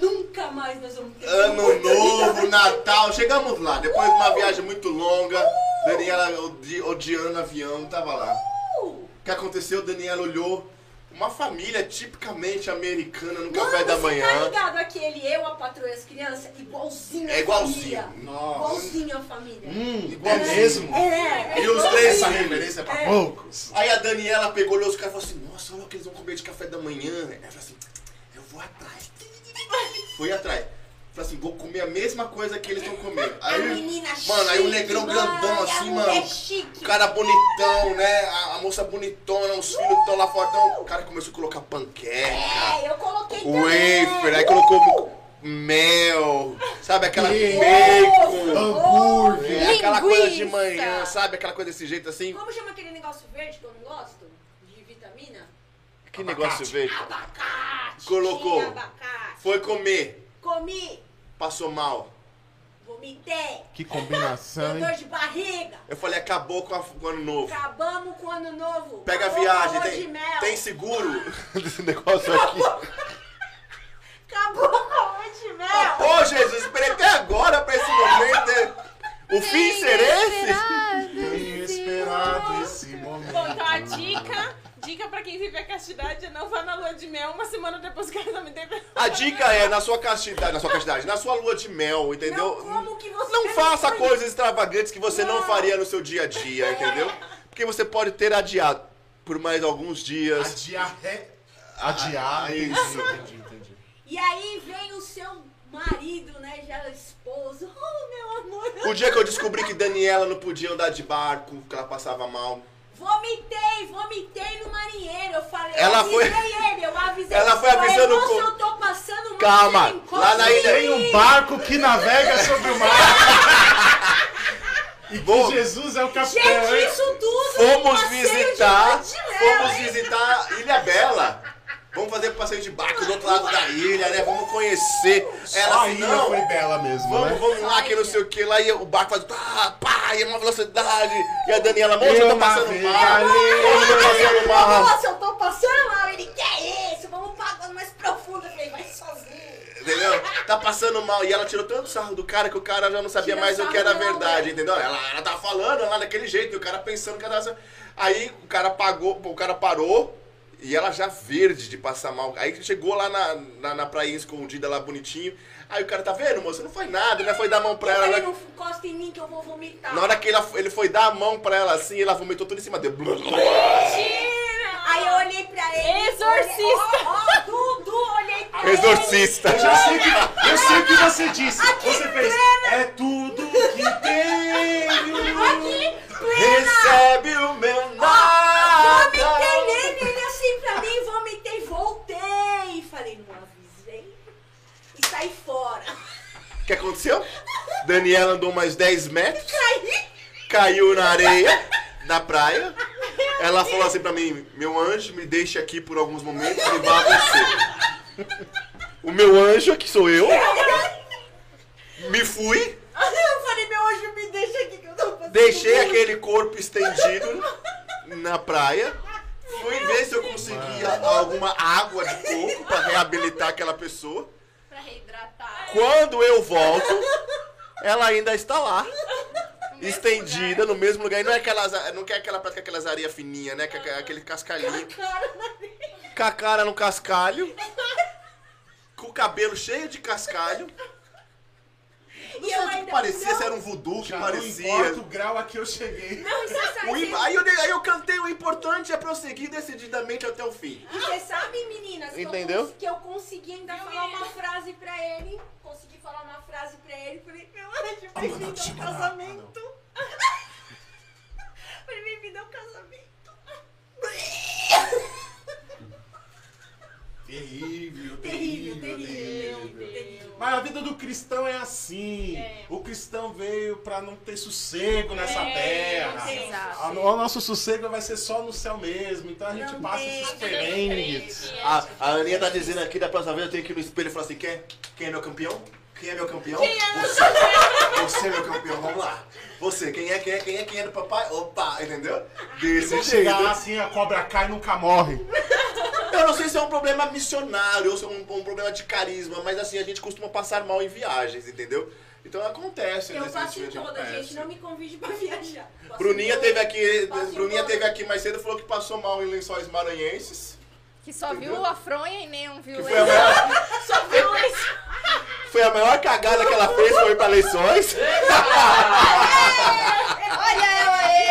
Nunca mais nós vamos ter Ano novo, Natal. Chegamos lá. Depois de uma viagem muito longa. Daniela odi- odiando avião, tava lá. O que aconteceu? Daniela olhou. Uma família tipicamente americana no café da Você tá manhã. ligado aquele eu, a patroa e as crianças? Igualzinho É igualzinho. família. Nossa. Igualzinho a família. Hum, Igual é mesmo? É, E os três Essa referência é pra É. poucos. Aí a Daniela pegou, olhou os caras e falou assim, nossa, olha o que eles vão comer de café da manhã. Ela falou assim, eu vou atrás. Foi atrás. Falei assim, vou comer a mesma coisa que eles estão comendo. a Aí, menina mano, aí o chique, negrão mãe, grandão a assim, mano. chique. O cara bonitão, né? A, a moça bonitona, os filhos estão lá fortão. O cara começou a colocar panqueca, É, eu coloquei também. wafer, aí colocou mel, sabe? Aquela Bacon. Hambúrguer. É, aquela coisa de manhã, sabe? Aquela coisa desse jeito assim. Como chama aquele negócio verde que eu não gosto? De vitamina? Que negócio veio? Abacate. Colocou. tinha abacate. Foi comer. Comi, Passou mal. vomitei, Que combinação, [laughs] dor hein? de barriga. Eu falei, acabou com, a, com o ano novo. Acabamos com o ano novo. Pega a Acabou viagem, com a lua tem, de mel. tem seguro [laughs] desse negócio aqui. Acabou com a lua de mel. Pô, Jesus, esperei até agora pra esse momento. né? O fim ser esse? Tenho esperado esse momento. Bom, então a dica, dica pra quem vive a castidade é não vá na lua de mel uma semana depois que o casamento. A dica é, na sua castidade, na sua castidade, na sua lua de mel, entendeu? Não, como que você Não faça coisas extravagantes que você não faria no seu dia a dia, entendeu? Porque você pode ter adiado por mais alguns dias. Adiar. re- Adiar. Ah, entendi, isso. entendi, entendi. E aí vem o seu marido, né, já esposo. Oh, meu amor. O dia que eu descobri que Daniela não podia andar de barco, que ela passava mal. Vomitei, vomitei no marinheiro. Eu falei, Ela eu foi- avisei ele, eu avisei Ela foi avisando "Moço, com- eu tô passando mal. Calma, lá na ilha- Tem um barco que navega sobre o mar. [laughs] e que Bom. Jesus é o capitão. Gente, isso tudo Fomos visitar, mel, fomos visitar Ilha Bela. Vamos fazer passeio de barco do outro lado da ilha, né? Vamos conhecer. Só Ela a assim, ilha não, foi bela mesmo, Vamos, né? vamos lá, que não sei o que. Lá e o barco faz pá, pá, e uma velocidade. E a Daniela, moça, eu tô passando mal. ali. Eu tô passando mal. Nossa, eu tô passando mal. Ele, que é isso? Vamos pra água mais profunda. Eu falei, vai sozinho. Entendeu? Tá passando mal. E ela tirou tanto sarro do cara que o cara já não sabia Tira mais o que era verdade, homem. entendeu? Ela, ela tava falando lá daquele jeito, e o cara pensando que ela tava... Aí o cara pagou, o cara parou. E ela já verde de passar mal. Aí chegou lá na, na, na praia escondida, lá bonitinho. Aí o cara, tá vendo, moça? Não foi nada, né? Foi dar a mão pra Eu ela. né? não encosta em mim que eu vou vomitar. Na hora que ele, ele foi dar a mão pra ela assim, ela vomitou tudo em cima dele. Aí eu olhei pra ele. Exorcista. Ó, ó, Dudu, olhei pra ele. Exorcista. Eu já sei que, eu sei o que você disse. Você fez. É tudo que tenho. Aqui, Recebe o meu nada. nele, ele assim pra mim, vomitei, voltei. Falei, não avisei. E saí fora. O que aconteceu? Daniela andou mais 10 metros, Caí. caiu na areia da praia. Ela falou assim pra mim: Meu anjo, me deixe aqui por alguns momentos e vá você. O meu anjo, que sou eu, me fui, Eu falei, meu anjo, me deixa aqui que eu tô passando deixei aquele corpo estendido na praia. Se eu conseguia alguma água de coco pra reabilitar aquela pessoa. Pra reidratar. Quando eu volto, ela ainda está lá. Estendida no mesmo lugar. E não é aquelas. Não quer aquela prática aquelas areias fininhas, né? Que é Aquele cascalhinho. Cara, Com a cara no cascalho. Com o cabelo cheio de cascalho. Não E sei eu o que parecia, não. se era um voodoo que Já não parecia. importa o grau a que eu cheguei. Não, você sabe, O im- aí, eu, aí eu cantei o importante é prosseguir decididamente até o fim. e você sabe, meninas, que Entendeu? Eu, que eu consegui ainda falar uma frase pra ele. Consegui falar uma frase pra ele. Falei, meu anjo, bem-vindo ao casamento. [laughs] Falei, bem-vindo ao casamento. Terrível, Terrível, terrível. Mas a vida do cristão é assim. O cristão veio pra não ter sossego nessa É, terra. O nosso sossego vai ser só no céu mesmo. Então a gente Não passa esses perengues. A, a Aninha tá dizendo aqui, da próxima vez eu tenho que ir no espelho e falar assim: quem, quem é meu campeão? Quem é meu campeão? Você. Você é meu campeão, vamos lá. Você, quem é, quem é, quem é, quem é do papai? Opa, entendeu? Desse Se chegar jeito. assim, a cobra cai e nunca morre. Eu não sei se é um problema missionário ou se é um, um problema de carisma, mas assim, a gente costuma passar mal em viagens, entendeu? Então acontece. Eu nesse faço em toda, gente. Não me convide pra [laughs] viajar. Bruninha teve aqui, Bruninha teve aqui mais cedo e falou que passou mal em lençóis maranhenses. Que só viu a fronha e nem um viu Que a maior, [laughs] Só viu esse. foi a maior cagada que ela fez, foi ir pra lençóis. Olha eu aí!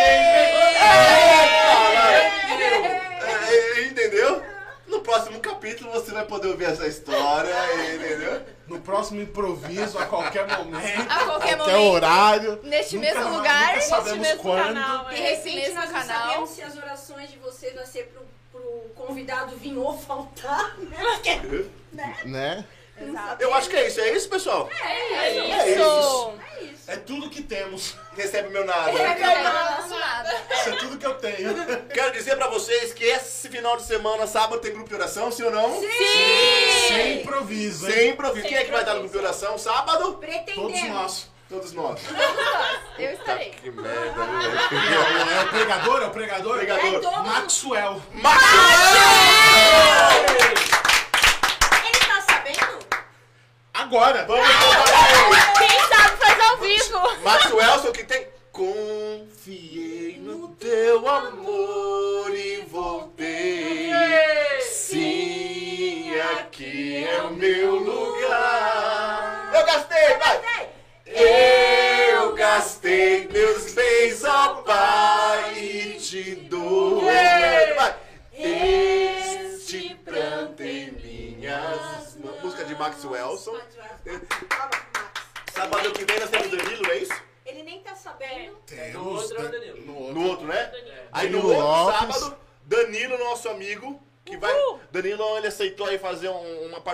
É, entendeu? No próximo capítulo você vai poder ouvir essa história, [laughs] entendeu? No próximo improviso, a qualquer momento, A qualquer qualquer momento. horário. Neste Nunca- mesmo lugar, neste mesmo quando. canal, De é. Repente, mesmo nós não canal. sabemos se as orações de vocês vão ser pro, pro convidado vir ou faltar, né? Porque, né? Né? Exato. Eu acho que é isso, é isso, pessoal? É isso. isso. É isso. É tudo que temos. Recebe meu nada. Não é nosso nada. Isso é tudo que eu tenho. Quero dizer pra vocês que esse final de semana, sábado, tem grupo de oração, sim ou não? Sem improviso, hein? Sem improviso. Quem é que vai estar no grupo de oração sábado? Pretendemos. Todos nós. Todos nós. Eu estarei. Que merda, viu? É o pregador? É o pregador? Pregador. É todo- Maxwell. Ele tá sabendo? Agora. Vamos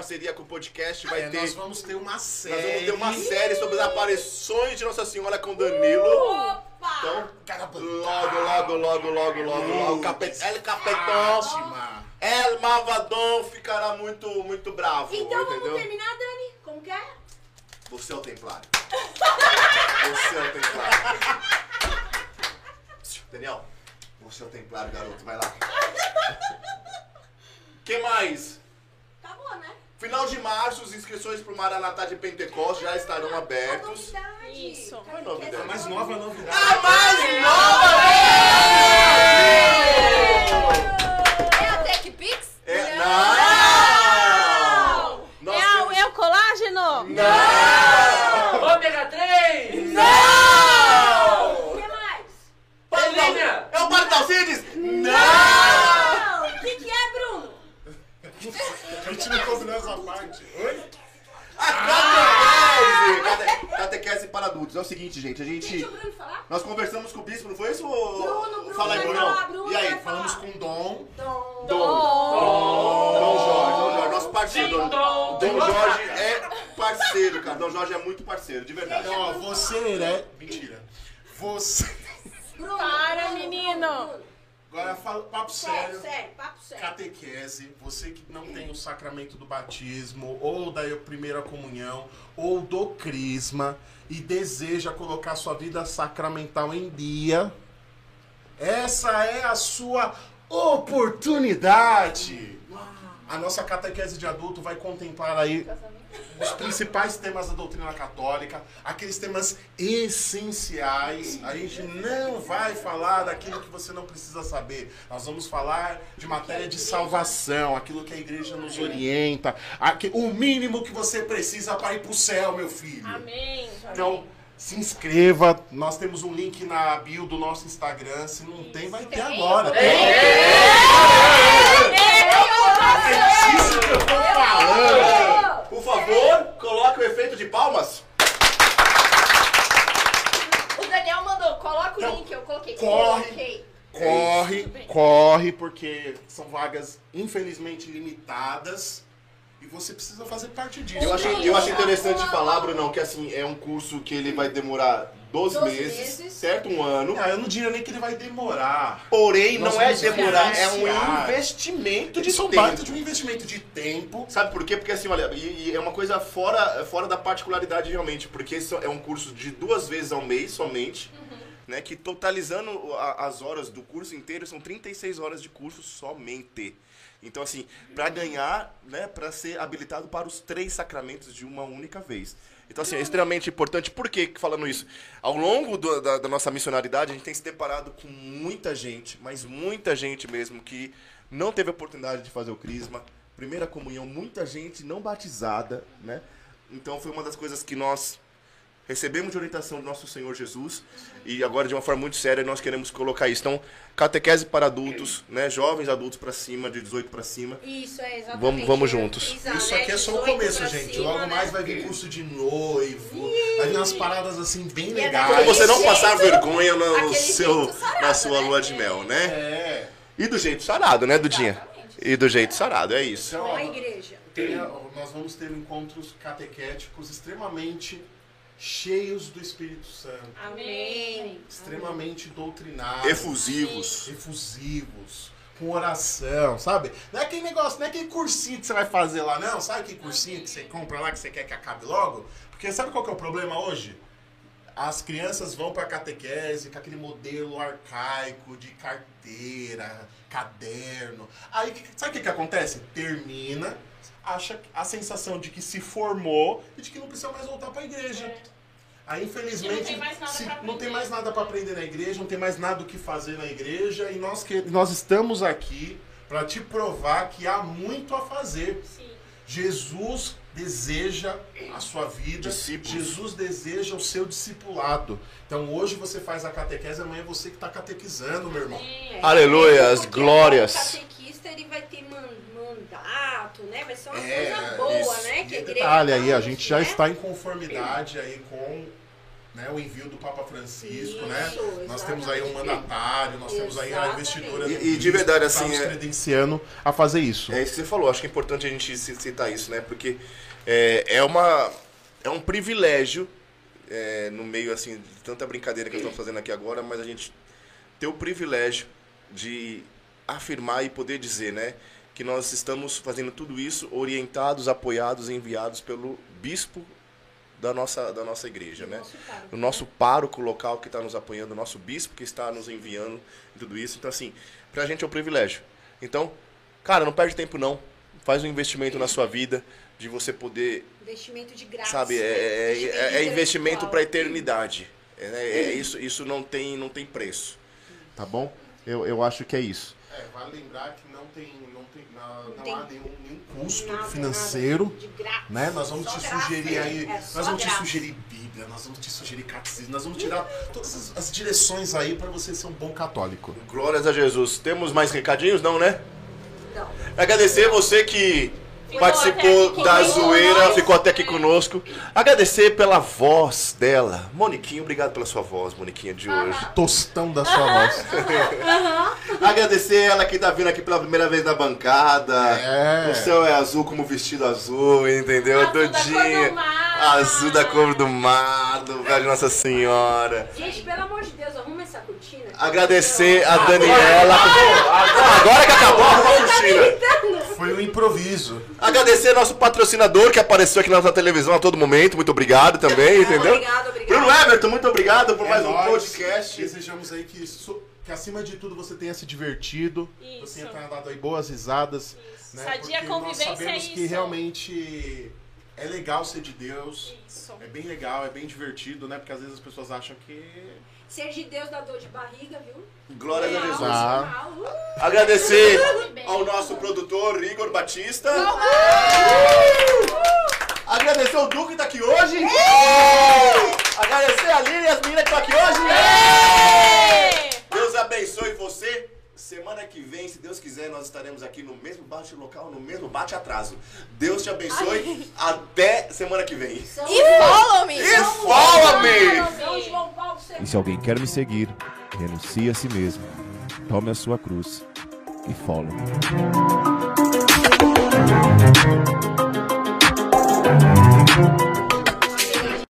parceria com o podcast. Vai É, ter. nós vamos ter uma série. Nós vamos ter uma série sobre as aparições de Nossa Senhora com Danilo. Opa! Então, logo, logo, logo, logo, logo, logo. Capet... El Capetão. El Malvadão ficará muito, muito bravo. Então vamos entendeu? terminar, Dani? Como que é? Você é o Templário. [laughs] Você é o Templário. Daniel, você é o Templário, garoto. Vai lá. [laughs] que mais? Acabou, né? Final de março, as inscrições para o Maranatá de Pentecostes já estarão abertos. novidade. Isso. Qual é a novidade? A mais nova novidade. A mais nova! É a TechPix? É, Não. não! É, o- temos- é o colágeno? Não! Ômega 3! O que mais? Helena! É o? Não! Não! O que, que é, Bruno? A gente não combinou essa parte. Oi? Catequese! Cate- Catequese para adultos. É o seguinte, gente, a gente. Deixa o Bruno falar. Nós conversamos com o bispo, não foi isso? Bruno, Bruno Fala aí, vai falar, Bruno E aí? vai. Falamos com o Dom. Dom. Dom. Dom Jorge, Dom Jorge, nosso parceiro. Dom, Dom, dom. Jorge é parceiro, cara. Dom Jorge é muito parceiro, de verdade. Então, ó, você é. Mentira. Você. Bruno. Para, Bruno, menino. Agora fala papo Sério, sério. sério, papo sério. Catequese, você que não tem o sacramento do batismo, ou da primeira comunhão, ou do crisma, e deseja colocar sua vida sacramental em dia, essa é a sua oportunidade. A nossa catequese de adulto vai contemplar aí os principais temas da doutrina católica, aqueles temas essenciais. A gente não vai falar daquilo que você não precisa saber. Nós vamos falar de matéria de salvação, aquilo que a igreja nos orienta, o mínimo que você precisa para ir para o céu, meu filho. Amém. Então, se inscreva. Nós temos um link na bio do nosso Instagram. Se não tem, vai ter agora. É disso que eu tô falando. Por favor, coloque o O Daniel mandou, coloca o Então, link, eu coloquei. corre. Coloquei. Corre, corre, porque são vagas infelizmente limitadas e você precisa fazer parte disso. Eu achei, eu achei interessante falar, Brunão, que assim, é um curso que ele vai demorar 12, 12 meses, meses. certo? Um ano. Ah, eu não diria nem que ele vai demorar. Porém, Nós não é demorar, é um investimento de Eles são tempo. baita de um investimento de tempo. Sabe por quê? Porque assim, olha, e, e é uma coisa fora, fora da particularidade realmente, porque isso é um curso de duas vezes ao mês somente, né? Que totalizando a- as horas do curso inteiro são 36 horas de curso somente. Então, assim, para ganhar, né, para ser habilitado para os três sacramentos de uma única vez. Então, assim, é extremamente importante. Por que falando isso? Ao longo do- da, da nossa missionalidade, a gente tem se deparado com muita gente, mas muita gente mesmo, que não teve oportunidade de fazer o crisma, primeira comunhão, muita gente não batizada, né? Então, foi uma das coisas que nós recebemos de orientação do nosso Senhor Jesus e agora de uma forma muito séria nós queremos colocar isso. Então, catequese para adultos, né, jovens adultos para cima, de 18 para cima. Isso, é exatamente. Vamos- vamos juntos. Exato, Isso né? aqui é só o 18 começo, gente. cima, Logo né? mais vai vir curso de noivo. Vai vir umas paradas assim bem é legais. Para você não jeito, passar vergonha no seu, sarado, na sua né? lua de mel, né? É. E do jeito sarado, né, Dudinha? Exatamente. E do jeito sarado, é isso. Então, a igreja. tem- nós vamos ter encontros catequéticos extremamente cheios do Espírito Santo, Amém. extremamente doutrinários, Efusivos. efusivos, com oração, sabe? Não é aquele negócio, não é aquele cursinho que você vai fazer lá, não. Sabe aquele cursinho que você compra lá que você quer que acabe logo? Porque sabe qual que é o problema hoje? As crianças vão para catequese com aquele modelo arcaico de carteira, caderno. Aí, sabe o que, que acontece? Termina, acha a sensação de que se formou e de que não precisa mais voltar para a igreja. Aí, infelizmente, E não tem mais nada se- pra não tem aprender. mais nada para aprender na igreja, não tem mais nada o que fazer na igreja e nós, que, nós estamos aqui para te provar que há muito a fazer. Sim. Jesus deseja a sua vida, Discípulos. Jesus deseja o seu discipulado. Então hoje você faz a catequese, amanhã é você que está catequizando, meu irmão. Aleluia, as Porque glórias. O catequista ele vai ter man- mandato, né? Vai ser uma É, coisa boa, isso. né? Que E a detalhe aí, a gente já né? está em conformidade aí com né, o envio do Papa Francisco, né? Isso, Nós temos aí um mandatário, nós temos aí a Exatamente. investidura E- e de verdade, que assim, está nos é- credenciando a fazer isso. É isso que você falou, acho que é importante a gente ci- citar isso, né? Porque é, é, uma, é um privilégio, é, no meio assim, de tanta brincadeira que nós estamos fazendo aqui agora, mas a gente ter o privilégio de afirmar e poder dizer, né? Que nós estamos fazendo tudo isso orientados, apoiados, enviados pelo bispo da nossa, da nossa igreja, né? Nosso o nosso pároco local que está nos apoiando, o nosso bispo que está nos enviando e tudo isso. Então, assim, pra gente é um privilégio. Então, cara, não perde tempo não. Faz um investimento na sua vida de você poder, Investimento de graça. sabe, é, né? é, é- é investimento para eternidade. É, né? É isso, isso não tem, não tem preço. Tá bom? Eu, eu acho que é isso. É, vale lembrar que não tem, não tem, não, não tem há nenhum, nenhum custo Nada, financeiro. nada. De graça. Né? Nós vamos Só te graça, sugerir aí, é nós vamos te graça. sugerir Bíblia, nós vamos te sugerir catecismo, nós vamos tirar todas as, as direções aí para você ser um bom católico. Glórias a Jesus. Temos mais recadinhos? Não, né? Não. Agradecer você que participou da zoeira, ficou até aqui conosco. Agradecer pela voz dela. Moniquinha, obrigado pela sua voz, Moniquinha, de hoje. Tostão da sua voz. Agradecer ela que tá vindo aqui pela primeira vez na bancada. É. O céu é azul como vestido azul, entendeu? Azul da Dodinha. do mar. Azul da cor do mar, do velho Nossa Senhora. Gente, pelo amor de Deus, arruma essa cortina. Agradecer a Daniela. Agora que acabou, arruma a cortina. Foi um improviso. Agradecer nosso patrocinador que apareceu aqui na nossa televisão a todo momento. Muito obrigado também, entendeu? Obrigado, obrigado. Bruno Everton, muito obrigado por É mais um nóis. podcast. Desejamos aí que, so- que acima de tudo você tenha se divertido, Isso. você tenha dado aí boas risadas. Isso. Né? Sadia Porque convivência nós sabemos é que isso. realmente é legal ser de Deus. Isso. É bem legal, é bem divertido, né? Porque às vezes as pessoas acham que. Ser de Deus dá dor de barriga, viu? Glória a Jesus. Ah. Uh, Agradecer ao nosso produtor Igor Batista. Agradecer o Duque que tá aqui hoje. Agradecer a Lili e as meninas que estão aqui hoje. Deus abençoe você. Semana que vem, se Deus quiser, nós estaremos aqui no mesmo bate local, no mesmo bate atraso. Deus te abençoe. Até semana que vem. E follow me! E Paulo II. E se alguém quer me seguir, renuncie a si mesmo, tome a sua cruz e follow. me.